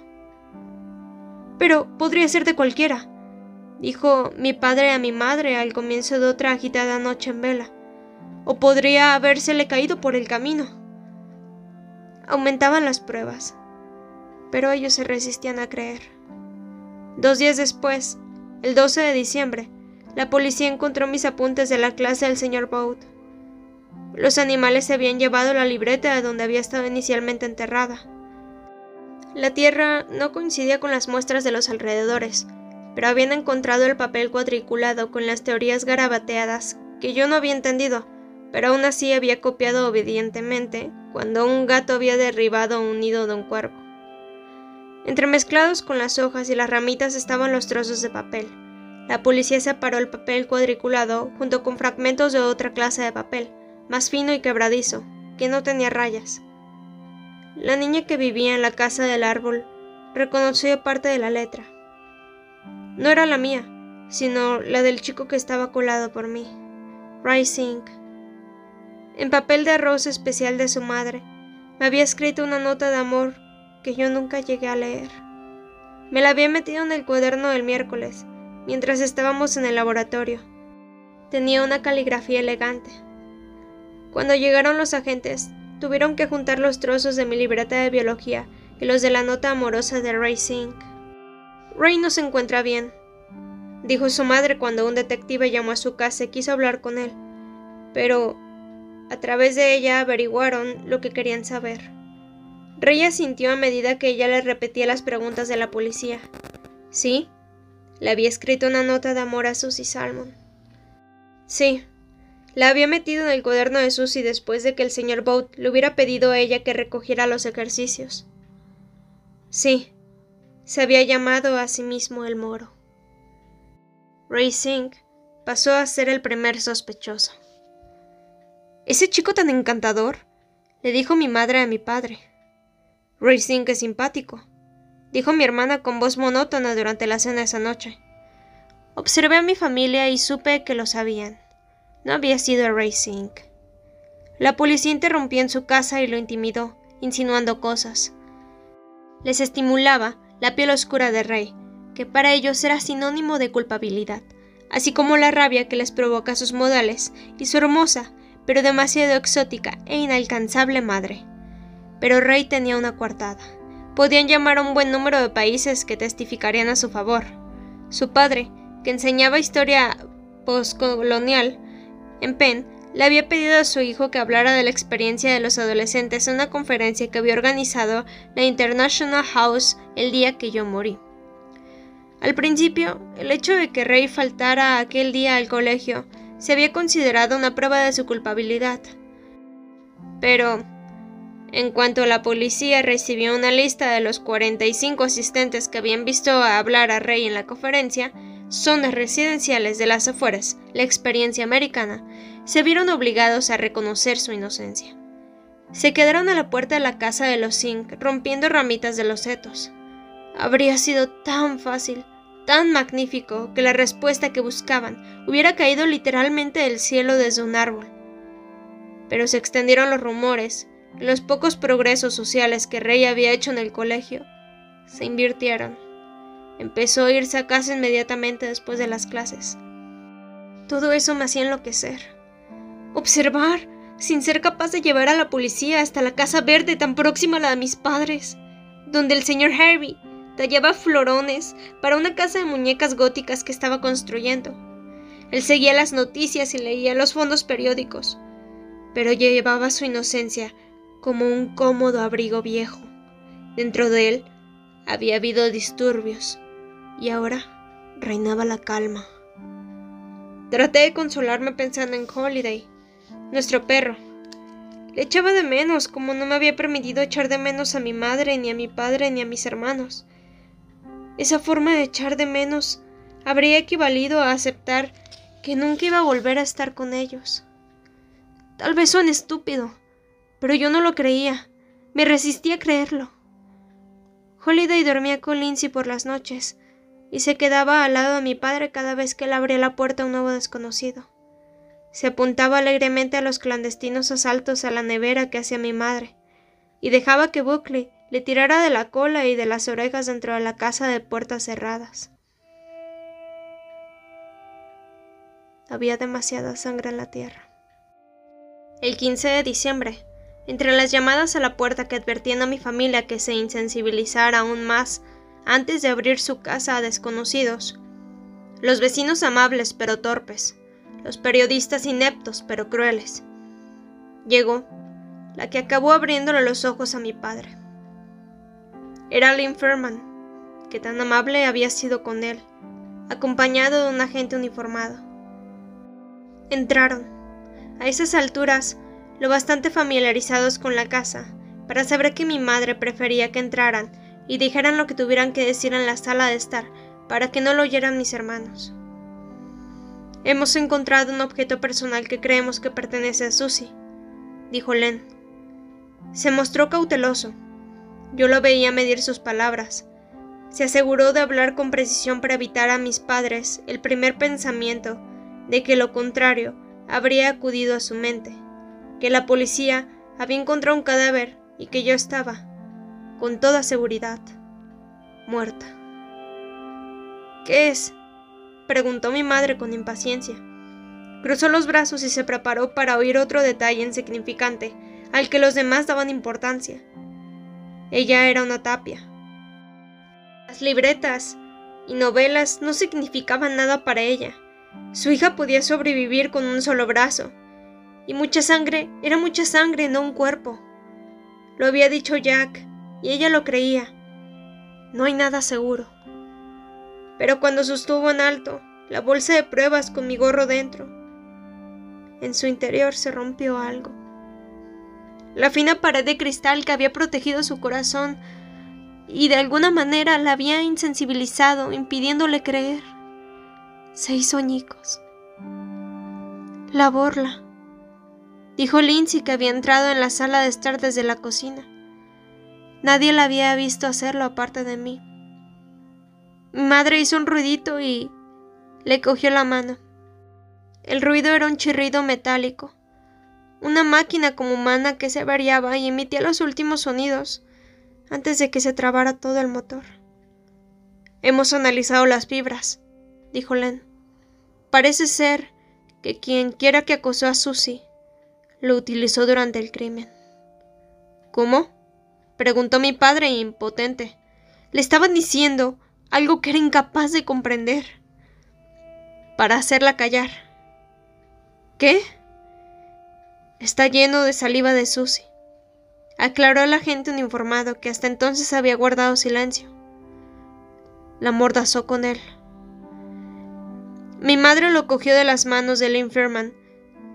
Pero podría ser de cualquiera, dijo mi padre a mi madre al comienzo de otra agitada noche en vela. O podría habérsele caído por el camino. Aumentaban las pruebas pero ellos se resistían a creer. Dos días después, el 12 de diciembre, la policía encontró mis apuntes de la clase del señor Bout. Los animales se habían llevado la libreta de donde había estado inicialmente enterrada. La tierra no coincidía con las muestras de los alrededores, pero habían encontrado el papel cuadriculado con las teorías garabateadas que yo no había entendido, pero aún así había copiado obedientemente cuando un gato había derribado un nido de un cuervo. Entremezclados con las hojas y las ramitas estaban los trozos de papel. La policía separó el papel cuadriculado junto con fragmentos de otra clase de papel, más fino y quebradizo, que no tenía rayas. La niña que vivía en la casa del árbol reconoció parte de la letra. No era la mía, sino la del chico que estaba colado por mí. Rising. En papel de arroz especial de su madre, me había escrito una nota de amor que yo nunca llegué a leer. Me la había metido en el cuaderno del miércoles, mientras estábamos en el laboratorio. Tenía una caligrafía elegante. Cuando llegaron los agentes, tuvieron que juntar los trozos de mi libreta de biología y los de la nota amorosa de Ray Sink. Ray no se encuentra bien, dijo su madre cuando un detective llamó a su casa y quiso hablar con él, pero a través de ella averiguaron lo que querían saber. Ray asintió a medida que ella le repetía las preguntas de la policía. ¿Sí? Le había escrito una nota de amor a Susie Salmon. Sí, la había metido en el cuaderno de Susie después de que el señor Boat le hubiera pedido a ella que recogiera los ejercicios. Sí, se había llamado a sí mismo el moro. Ray Singh pasó a ser el primer sospechoso. Ese chico tan encantador, le dijo mi madre a mi padre. Ray Singh es simpático, dijo mi hermana con voz monótona durante la cena esa noche. Observé a mi familia y supe que lo sabían. No había sido Ray Singh. La policía interrumpió en su casa y lo intimidó, insinuando cosas. Les estimulaba la piel oscura de Rey, que para ellos era sinónimo de culpabilidad, así como la rabia que les provoca sus modales y su hermosa, pero demasiado exótica e inalcanzable madre. Pero Rey tenía una coartada. Podían llamar a un buen número de países que testificarían a su favor. Su padre, que enseñaba historia postcolonial en Penn, le había pedido a su hijo que hablara de la experiencia de los adolescentes en una conferencia que había organizado la International House el día que yo morí. Al principio, el hecho de que Rey faltara aquel día al colegio se había considerado una prueba de su culpabilidad. Pero, en cuanto la policía recibió una lista de los 45 asistentes que habían visto hablar a Rey en la conferencia, zonas residenciales de las afueras, la experiencia americana, se vieron obligados a reconocer su inocencia. Se quedaron a la puerta de la casa de los Zinc rompiendo ramitas de los setos. Habría sido tan fácil, tan magnífico, que la respuesta que buscaban hubiera caído literalmente del cielo desde un árbol. Pero se extendieron los rumores, los pocos progresos sociales que Rey había hecho en el colegio se invirtieron. Empezó a irse a casa inmediatamente después de las clases. Todo eso me hacía enloquecer. Observar, sin ser capaz de llevar a la policía hasta la casa verde tan próxima a la de mis padres, donde el señor Harvey tallaba florones para una casa de muñecas góticas que estaba construyendo. Él seguía las noticias y leía los fondos periódicos, pero llevaba su inocencia como un cómodo abrigo viejo. Dentro de él había habido disturbios, y ahora reinaba la calma. Traté de consolarme pensando en Holiday, nuestro perro. Le echaba de menos, como no me había permitido echar de menos a mi madre, ni a mi padre, ni a mis hermanos. Esa forma de echar de menos habría equivalido a aceptar que nunca iba a volver a estar con ellos. Tal vez suene estúpido, pero yo no lo creía. Me resistí a creerlo. Holiday dormía con Lindsay por las noches, y se quedaba al lado de mi padre cada vez que él abría la puerta a un nuevo desconocido. Se apuntaba alegremente a los clandestinos asaltos a la nevera que hacía mi madre, y dejaba que Buckley le tirara de la cola y de las orejas dentro de la casa de puertas cerradas. Había demasiada sangre en la tierra. El 15 de diciembre, entre las llamadas a la puerta que advertían a mi familia que se insensibilizara aún más antes de abrir su casa a desconocidos. Los vecinos amables pero torpes, los periodistas ineptos pero crueles. Llegó la que acabó abriéndole los ojos a mi padre. Era Lynn Ferman, que tan amable había sido con él, acompañado de un agente uniformado. Entraron. A esas alturas, lo bastante familiarizados con la casa, para saber que mi madre prefería que entraran y dijeran lo que tuvieran que decir en la sala de estar, para que no lo oyeran mis hermanos. Hemos encontrado un objeto personal que creemos que pertenece a Susie, dijo Len. Se mostró cauteloso. Yo lo veía medir sus palabras. Se aseguró de hablar con precisión para evitar a mis padres el primer pensamiento de que lo contrario habría acudido a su mente, que la policía había encontrado un cadáver y que yo estaba, con toda seguridad, muerta. ¿Qué es? preguntó mi madre con impaciencia. Cruzó los brazos y se preparó para oír otro detalle insignificante al que los demás daban importancia. Ella era una tapia. Las libretas y novelas no significaban nada para ella. Su hija podía sobrevivir con un solo brazo. Y mucha sangre era mucha sangre, no un cuerpo. Lo había dicho Jack, y ella lo creía. No hay nada seguro. Pero cuando sostuvo en alto la bolsa de pruebas con mi gorro dentro, en su interior se rompió algo. La fina pared de cristal que había protegido su corazón y de alguna manera la había insensibilizado, impidiéndole creer, se hizo añicos. La borla, dijo Lindsay que había entrado en la sala de estar desde la cocina. Nadie la había visto hacerlo aparte de mí. Mi madre hizo un ruidito y le cogió la mano. El ruido era un chirrido metálico, una máquina como humana que se variaba y emitía los últimos sonidos antes de que se trabara todo el motor. Hemos analizado las fibras, dijo Len. Parece ser que quien quiera que acosó a Susie lo utilizó durante el crimen. ¿Cómo? preguntó mi padre impotente. Le estaban diciendo algo que era incapaz de comprender. Para hacerla callar. ¿Qué? Está lleno de saliva de Susie. Aclaró el agente uniformado que hasta entonces había guardado silencio. La mordazó con él. Mi madre lo cogió de las manos del Inferman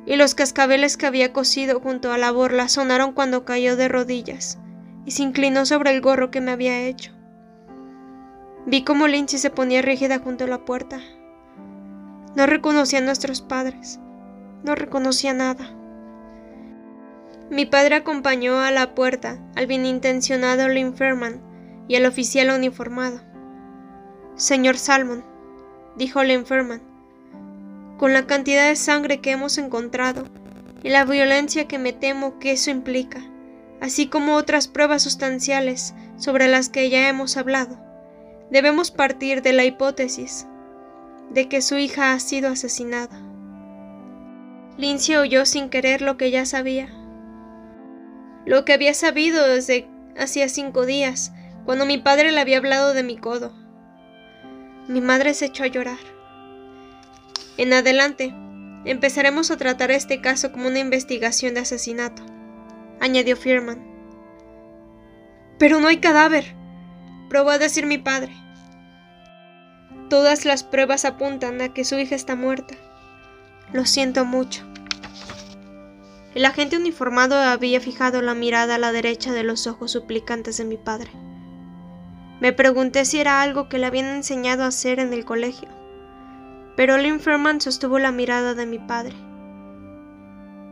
y los cascabeles que había cosido junto a la borla sonaron cuando cayó de rodillas y se inclinó sobre el gorro que me había hecho. Vi cómo Lindsay se ponía rígida junto a la puerta. No reconocía a nuestros padres. No reconocía nada. Mi padre acompañó a la puerta al bienintencionado Linferman y al oficial uniformado. Señor Salmon, dijo Linferman, con la cantidad de sangre que hemos encontrado y la violencia que me temo que eso implica, así como otras pruebas sustanciales sobre las que ya hemos hablado, debemos partir de la hipótesis de que su hija ha sido asesinada. Lindsay oyó sin querer lo que ya sabía. Lo que había sabido desde hacía cinco días, cuando mi padre le había hablado de mi codo. Mi madre se echó a llorar. En adelante, empezaremos a tratar este caso como una investigación de asesinato añadió Firman. Pero no hay cadáver, probó a decir mi padre. Todas las pruebas apuntan a que su hija está muerta. Lo siento mucho. El agente uniformado había fijado la mirada a la derecha de los ojos suplicantes de mi padre. Me pregunté si era algo que le habían enseñado a hacer en el colegio, pero el Firman sostuvo la mirada de mi padre.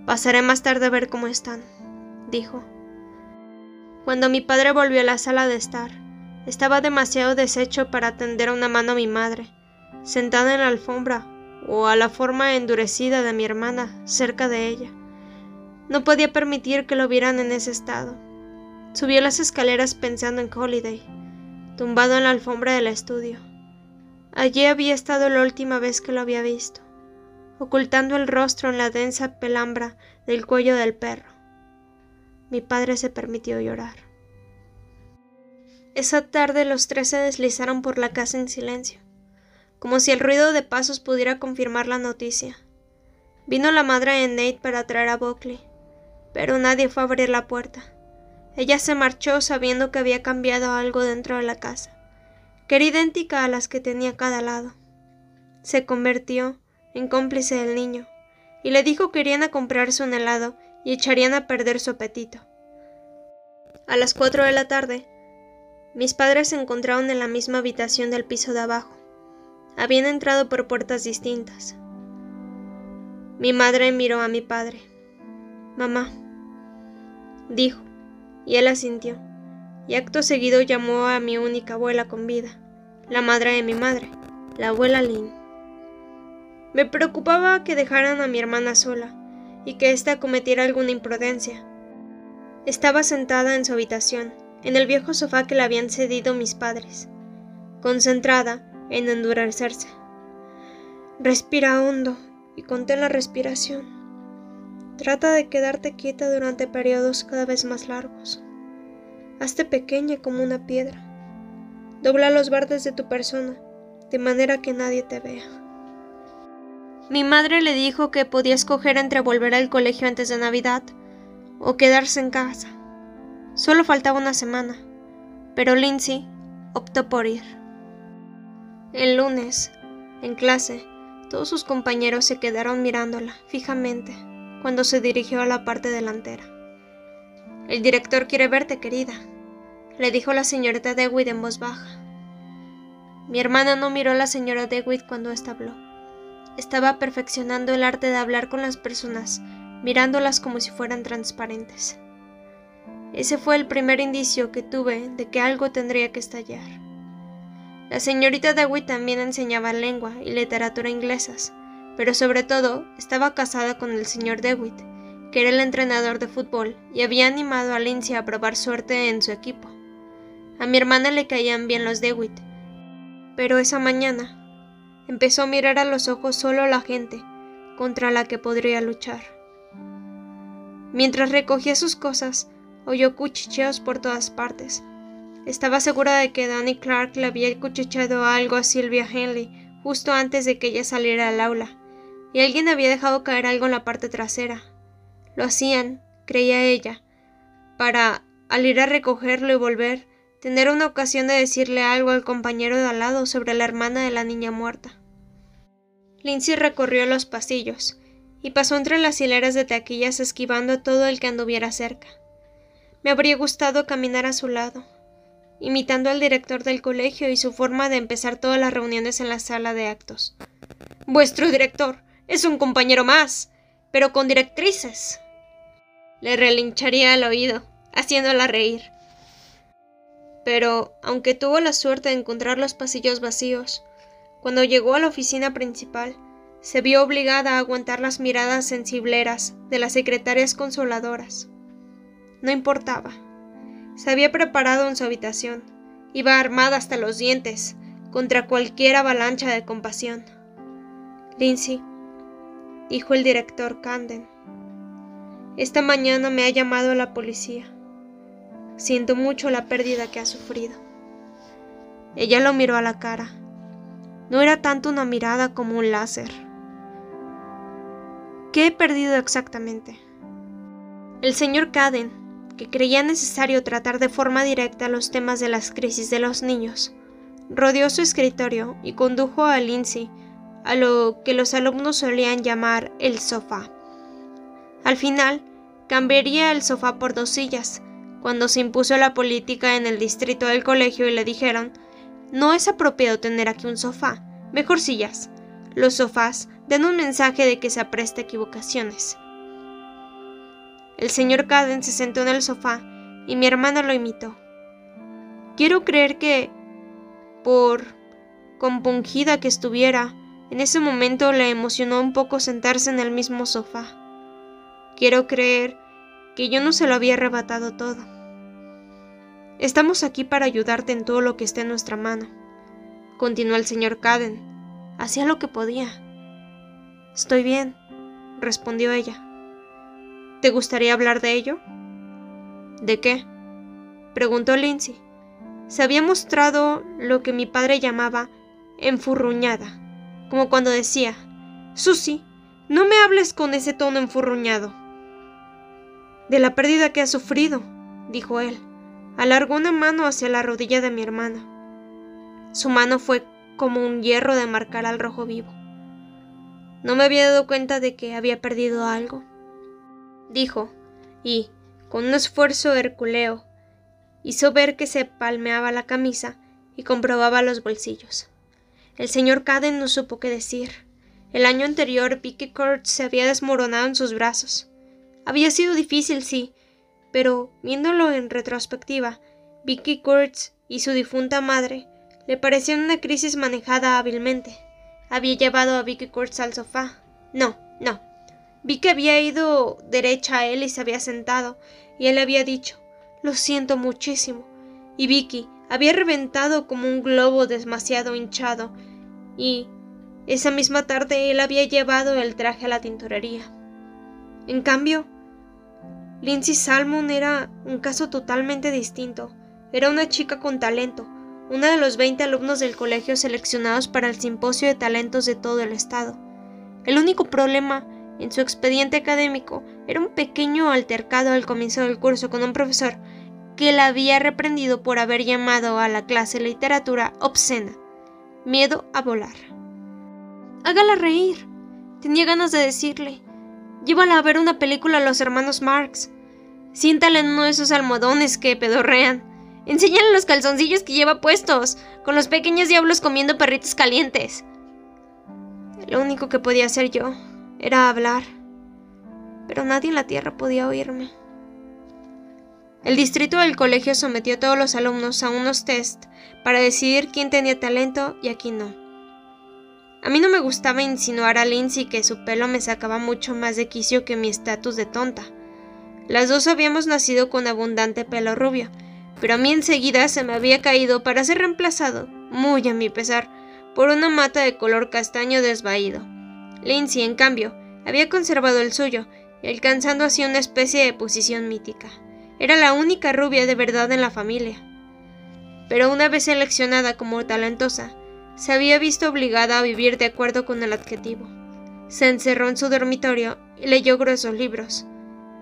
Pasaré más tarde a ver cómo están dijo. Cuando mi padre volvió a la sala de estar, estaba demasiado deshecho para atender a una mano a mi madre, sentada en la alfombra, o a la forma endurecida de mi hermana cerca de ella. No podía permitir que lo vieran en ese estado. Subió las escaleras pensando en Holiday, tumbado en la alfombra del estudio. Allí había estado la última vez que lo había visto, ocultando el rostro en la densa pelambra del cuello del perro mi padre se permitió llorar. Esa tarde los tres se deslizaron por la casa en silencio, como si el ruido de pasos pudiera confirmar la noticia. Vino la madre de Nate para traer a Buckley, pero nadie fue a abrir la puerta. Ella se marchó sabiendo que había cambiado algo dentro de la casa, que era idéntica a las que tenía a cada lado. Se convirtió en cómplice del niño, y le dijo que irían a comprarse un helado y echarían a perder su apetito. A las cuatro de la tarde, mis padres se encontraron en la misma habitación del piso de abajo. Habían entrado por puertas distintas. Mi madre miró a mi padre. Mamá, dijo, y él asintió, y acto seguido llamó a mi única abuela con vida, la madre de mi madre, la abuela Lynn. Me preocupaba que dejaran a mi hermana sola y que ésta cometiera alguna imprudencia. Estaba sentada en su habitación, en el viejo sofá que le habían cedido mis padres, concentrada en endurecerse. Respira hondo y contén la respiración. Trata de quedarte quieta durante periodos cada vez más largos. Hazte pequeña como una piedra. Dobla los bordes de tu persona, de manera que nadie te vea. Mi madre le dijo que podía escoger entre volver al colegio antes de Navidad o quedarse en casa. Solo faltaba una semana, pero Lindsay optó por ir. El lunes, en clase, todos sus compañeros se quedaron mirándola fijamente cuando se dirigió a la parte delantera. El director quiere verte, querida, le dijo la señorita Dewitt en voz baja. Mi hermana no miró a la señora Dewitt cuando ésta habló. Estaba perfeccionando el arte de hablar con las personas, mirándolas como si fueran transparentes. Ese fue el primer indicio que tuve de que algo tendría que estallar. La señorita Dewitt también enseñaba lengua y literatura inglesas, pero sobre todo estaba casada con el señor Dewitt, que era el entrenador de fútbol y había animado a Lindsay a probar suerte en su equipo. A mi hermana le caían bien los Dewitt, pero esa mañana empezó a mirar a los ojos solo la gente contra la que podría luchar. Mientras recogía sus cosas, oyó cuchicheos por todas partes. Estaba segura de que Danny Clark le había cuchicheado algo a Sylvia Henley justo antes de que ella saliera al aula y alguien había dejado caer algo en la parte trasera. Lo hacían, creía ella, para, al ir a recogerlo y volver, tener una ocasión de decirle algo al compañero de al lado sobre la hermana de la niña muerta. Lindsay recorrió los pasillos y pasó entre las hileras de taquillas esquivando a todo el que anduviera cerca. Me habría gustado caminar a su lado, imitando al director del colegio y su forma de empezar todas las reuniones en la sala de actos. Vuestro director, es un compañero más, pero con directrices. Le relincharía al oído, haciéndola reír. Pero, aunque tuvo la suerte de encontrar los pasillos vacíos, cuando llegó a la oficina principal, se vio obligada a aguantar las miradas sensibleras de las secretarias consoladoras. No importaba. Se había preparado en su habitación. Iba armada hasta los dientes contra cualquier avalancha de compasión. Lindsay dijo el director Camden. Esta mañana me ha llamado la policía. Siento mucho la pérdida que ha sufrido. Ella lo miró a la cara. No era tanto una mirada como un láser. ¿Qué he perdido exactamente? El señor Caden, que creía necesario tratar de forma directa los temas de las crisis de los niños, rodeó su escritorio y condujo a Lindsay a lo que los alumnos solían llamar el sofá. Al final, cambiaría el sofá por dos sillas, cuando se impuso la política en el distrito del colegio y le dijeron, no es apropiado tener aquí un sofá, mejor sillas. Los sofás dan un mensaje de que se apresta equivocaciones. El señor Caden se sentó en el sofá y mi hermana lo imitó. Quiero creer que, por compungida que estuviera, en ese momento le emocionó un poco sentarse en el mismo sofá. Quiero creer que yo no se lo había arrebatado todo. Estamos aquí para ayudarte en todo lo que esté en nuestra mano, continuó el señor Caden. Hacía lo que podía. Estoy bien, respondió ella. ¿Te gustaría hablar de ello? ¿De qué? preguntó Lindsay. Se había mostrado lo que mi padre llamaba enfurruñada como cuando decía, Susy, no me hables con ese tono enfurruñado. De la pérdida que has sufrido, dijo él. Alargó una mano hacia la rodilla de mi hermana. Su mano fue como un hierro de marcar al rojo vivo. No me había dado cuenta de que había perdido algo. Dijo, y, con un esfuerzo herculeo, hizo ver que se palmeaba la camisa y comprobaba los bolsillos. El señor Caden no supo qué decir. El año anterior Vicky se había desmoronado en sus brazos. Había sido difícil, sí, pero viéndolo en retrospectiva, Vicky Kurtz y su difunta madre le parecían una crisis manejada hábilmente. Había llevado a Vicky Kurtz al sofá. No, no. Vicky había ido derecha a él y se había sentado, y él había dicho Lo siento muchísimo. Y Vicky había reventado como un globo demasiado hinchado, y esa misma tarde él había llevado el traje a la tintorería. En cambio, Lindsay Salmon era un caso totalmente distinto. Era una chica con talento, una de los 20 alumnos del colegio seleccionados para el simposio de talentos de todo el estado. El único problema en su expediente académico era un pequeño altercado al comienzo del curso con un profesor que la había reprendido por haber llamado a la clase literatura obscena. Miedo a volar. Hágala reír. Tenía ganas de decirle. Llévala a ver una película a los hermanos Marx. Siéntale en uno de esos almohadones que pedorrean. Enséñale los calzoncillos que lleva puestos, con los pequeños diablos comiendo perritos calientes. Lo único que podía hacer yo era hablar, pero nadie en la tierra podía oírme. El distrito del colegio sometió a todos los alumnos a unos test para decidir quién tenía talento y a quién no. A mí no me gustaba insinuar a Lindsay que su pelo me sacaba mucho más de quicio que mi estatus de tonta. Las dos habíamos nacido con abundante pelo rubio, pero a mí enseguida se me había caído para ser reemplazado, muy a mi pesar, por una mata de color castaño desvaído. Lindsay, en cambio, había conservado el suyo, y alcanzando así una especie de posición mítica. Era la única rubia de verdad en la familia. Pero una vez seleccionada como talentosa, se había visto obligada a vivir de acuerdo con el adjetivo. Se encerró en su dormitorio y leyó gruesos libros.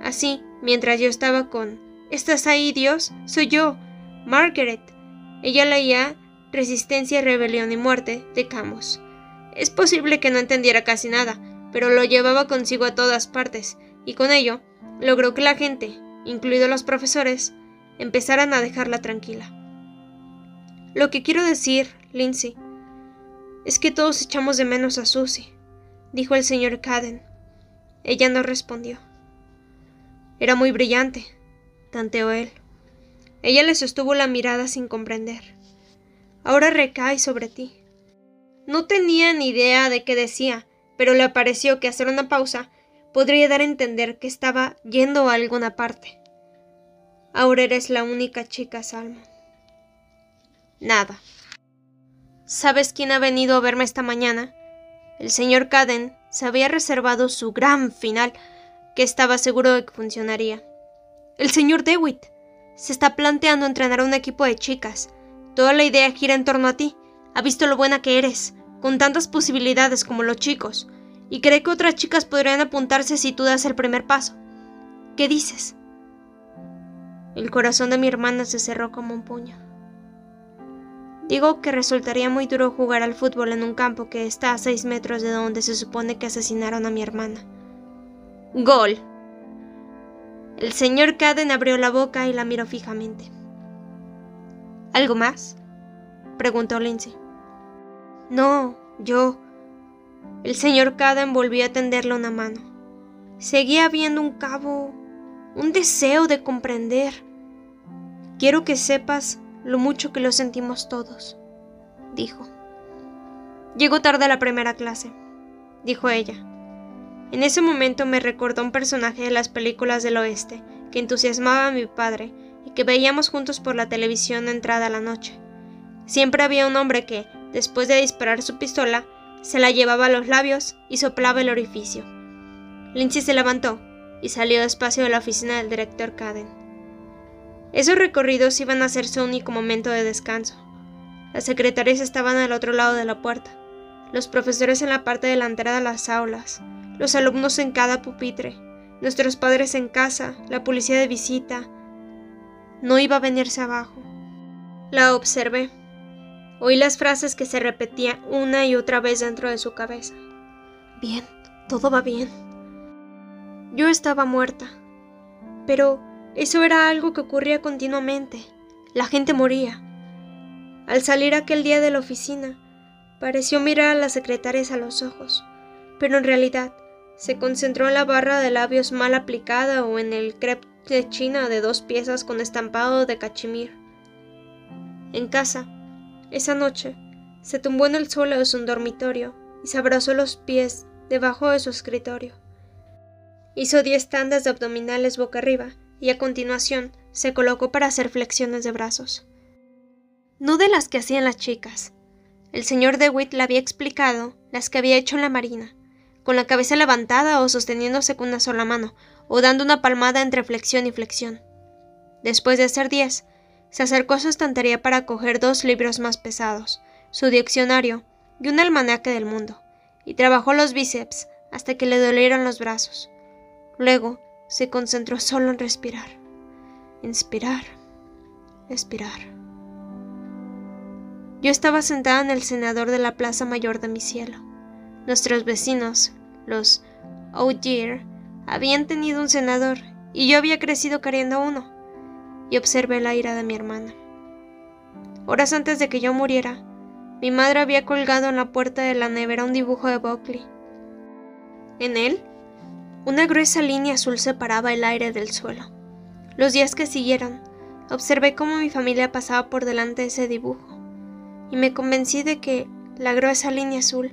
Así, mientras yo estaba con ¿Estás ahí, Dios? Soy yo, Margaret. Ella leía Resistencia, Rebelión y Muerte de Camus. Es posible que no entendiera casi nada, pero lo llevaba consigo a todas partes, y con ello logró que la gente, incluidos los profesores, empezaran a dejarla tranquila. Lo que quiero decir, Lindsay, es que todos echamos de menos a Susie, dijo el señor Caden. Ella no respondió. Era muy brillante, tanteó él. Ella le sostuvo la mirada sin comprender. Ahora recae sobre ti. No tenía ni idea de qué decía, pero le pareció que hacer una pausa podría dar a entender que estaba yendo a alguna parte. Ahora eres la única chica, Salma. Nada. ¿Sabes quién ha venido a verme esta mañana? El señor Caden se había reservado su gran final, que estaba seguro de que funcionaría. El señor Dewitt se está planteando entrenar a un equipo de chicas. Toda la idea gira en torno a ti. Ha visto lo buena que eres, con tantas posibilidades como los chicos, y cree que otras chicas podrían apuntarse si tú das el primer paso. ¿Qué dices? El corazón de mi hermana se cerró como un puño. Digo que resultaría muy duro jugar al fútbol en un campo que está a seis metros de donde se supone que asesinaron a mi hermana. Gol. El señor Caden abrió la boca y la miró fijamente. ¿Algo más? preguntó Lindsay. No, yo. El señor Caden volvió a tenderle una mano. Seguía viendo un cabo, un deseo de comprender. Quiero que sepas lo mucho que lo sentimos todos, dijo. Llegó tarde a la primera clase, dijo ella. En ese momento me recordó un personaje de las películas del oeste que entusiasmaba a mi padre y que veíamos juntos por la televisión entrada la noche. Siempre había un hombre que, después de disparar su pistola, se la llevaba a los labios y soplaba el orificio. Lindsay se levantó y salió despacio de la oficina del director Caden. Esos recorridos iban a ser su único momento de descanso. Las secretarias estaban al otro lado de la puerta, los profesores en la parte delantera de las aulas, los alumnos en cada pupitre, nuestros padres en casa, la policía de visita. No iba a venirse abajo. La observé. Oí las frases que se repetían una y otra vez dentro de su cabeza. Bien, todo va bien. Yo estaba muerta. Pero eso era algo que ocurría continuamente. La gente moría. Al salir aquel día de la oficina, pareció mirar a las secretarias a los ojos, pero en realidad se concentró en la barra de labios mal aplicada o en el crepe de china de dos piezas con estampado de cachemir. En casa, esa noche, se tumbó en el suelo de su dormitorio y se abrazó los pies debajo de su escritorio. Hizo diez tandas de abdominales boca arriba y a continuación se colocó para hacer flexiones de brazos. No de las que hacían las chicas. El señor DeWitt le había explicado las que había hecho en la marina, con la cabeza levantada o sosteniéndose con una sola mano, o dando una palmada entre flexión y flexión. Después de hacer diez, se acercó a su estantería para coger dos libros más pesados, su diccionario y un almanaque del mundo, y trabajó los bíceps hasta que le dolieron los brazos. Luego se concentró solo en respirar. Inspirar. Expirar. Yo estaba sentada en el cenador de la plaza mayor de mi cielo. Nuestros vecinos, los O'Dear, habían tenido un senador y yo había crecido queriendo uno. Y observé la ira de mi hermana. Horas antes de que yo muriera, mi madre había colgado en la puerta de la nevera un dibujo de Buckley. En él una gruesa línea azul separaba el aire del suelo. Los días que siguieron, observé cómo mi familia pasaba por delante de ese dibujo, y me convencí de que la gruesa línea azul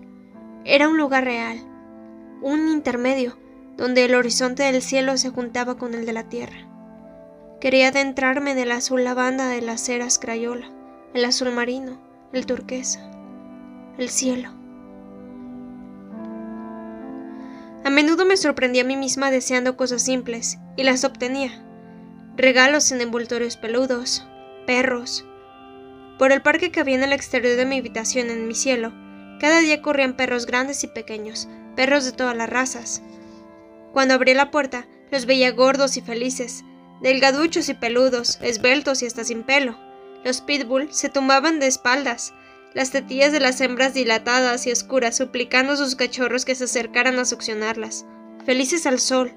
era un lugar real, un intermedio, donde el horizonte del cielo se juntaba con el de la tierra. Quería adentrarme en el azul lavanda de las ceras crayola, el azul marino, el turquesa, el cielo. A menudo me sorprendía a mí misma deseando cosas simples, y las obtenía. Regalos en envoltorios peludos, perros. Por el parque que había en el exterior de mi habitación en mi cielo, cada día corrían perros grandes y pequeños, perros de todas las razas. Cuando abrí la puerta, los veía gordos y felices, delgaduchos y peludos, esbeltos y hasta sin pelo. Los pitbull se tumbaban de espaldas, las tetillas de las hembras dilatadas y oscuras, suplicando a sus cachorros que se acercaran a succionarlas, felices al sol.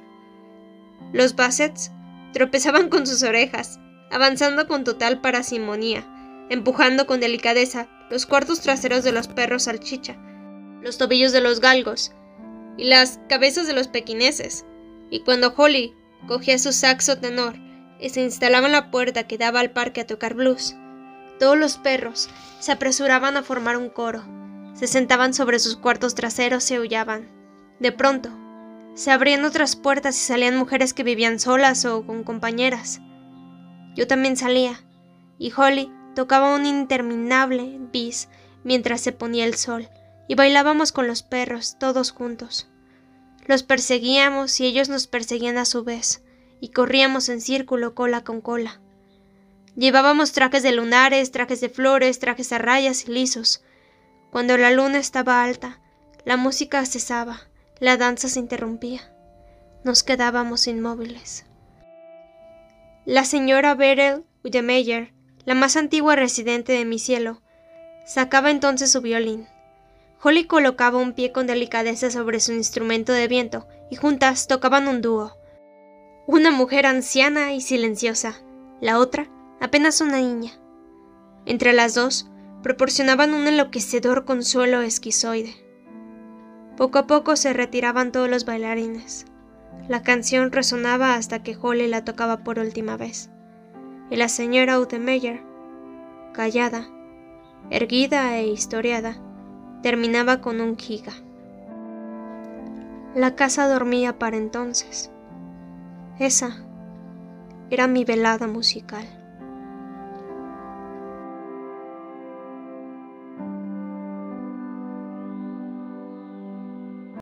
Los bassets tropezaban con sus orejas, avanzando con total parasimonía, empujando con delicadeza los cuartos traseros de los perros salchicha, los tobillos de los galgos y las cabezas de los pequineses. Y cuando Holly cogía su saxo tenor y se instalaba en la puerta que daba al parque a tocar blues, todos los perros se apresuraban a formar un coro, se sentaban sobre sus cuartos traseros y aullaban. De pronto, se abrían otras puertas y salían mujeres que vivían solas o con compañeras. Yo también salía, y Holly tocaba un interminable bis mientras se ponía el sol, y bailábamos con los perros, todos juntos. Los perseguíamos y ellos nos perseguían a su vez, y corríamos en círculo cola con cola. Llevábamos trajes de lunares, trajes de flores, trajes a rayas y lisos. Cuando la luna estaba alta, la música cesaba, la danza se interrumpía. Nos quedábamos inmóviles. La señora Beryl Udemeyer, la más antigua residente de mi cielo, sacaba entonces su violín. Holly colocaba un pie con delicadeza sobre su instrumento de viento y juntas tocaban un dúo. Una mujer anciana y silenciosa, la otra apenas una niña. Entre las dos, proporcionaban un enloquecedor consuelo esquizoide. Poco a poco se retiraban todos los bailarines. La canción resonaba hasta que Holly la tocaba por última vez. Y la señora Utemeyer, callada, erguida e historiada, terminaba con un giga. La casa dormía para entonces. Esa era mi velada musical.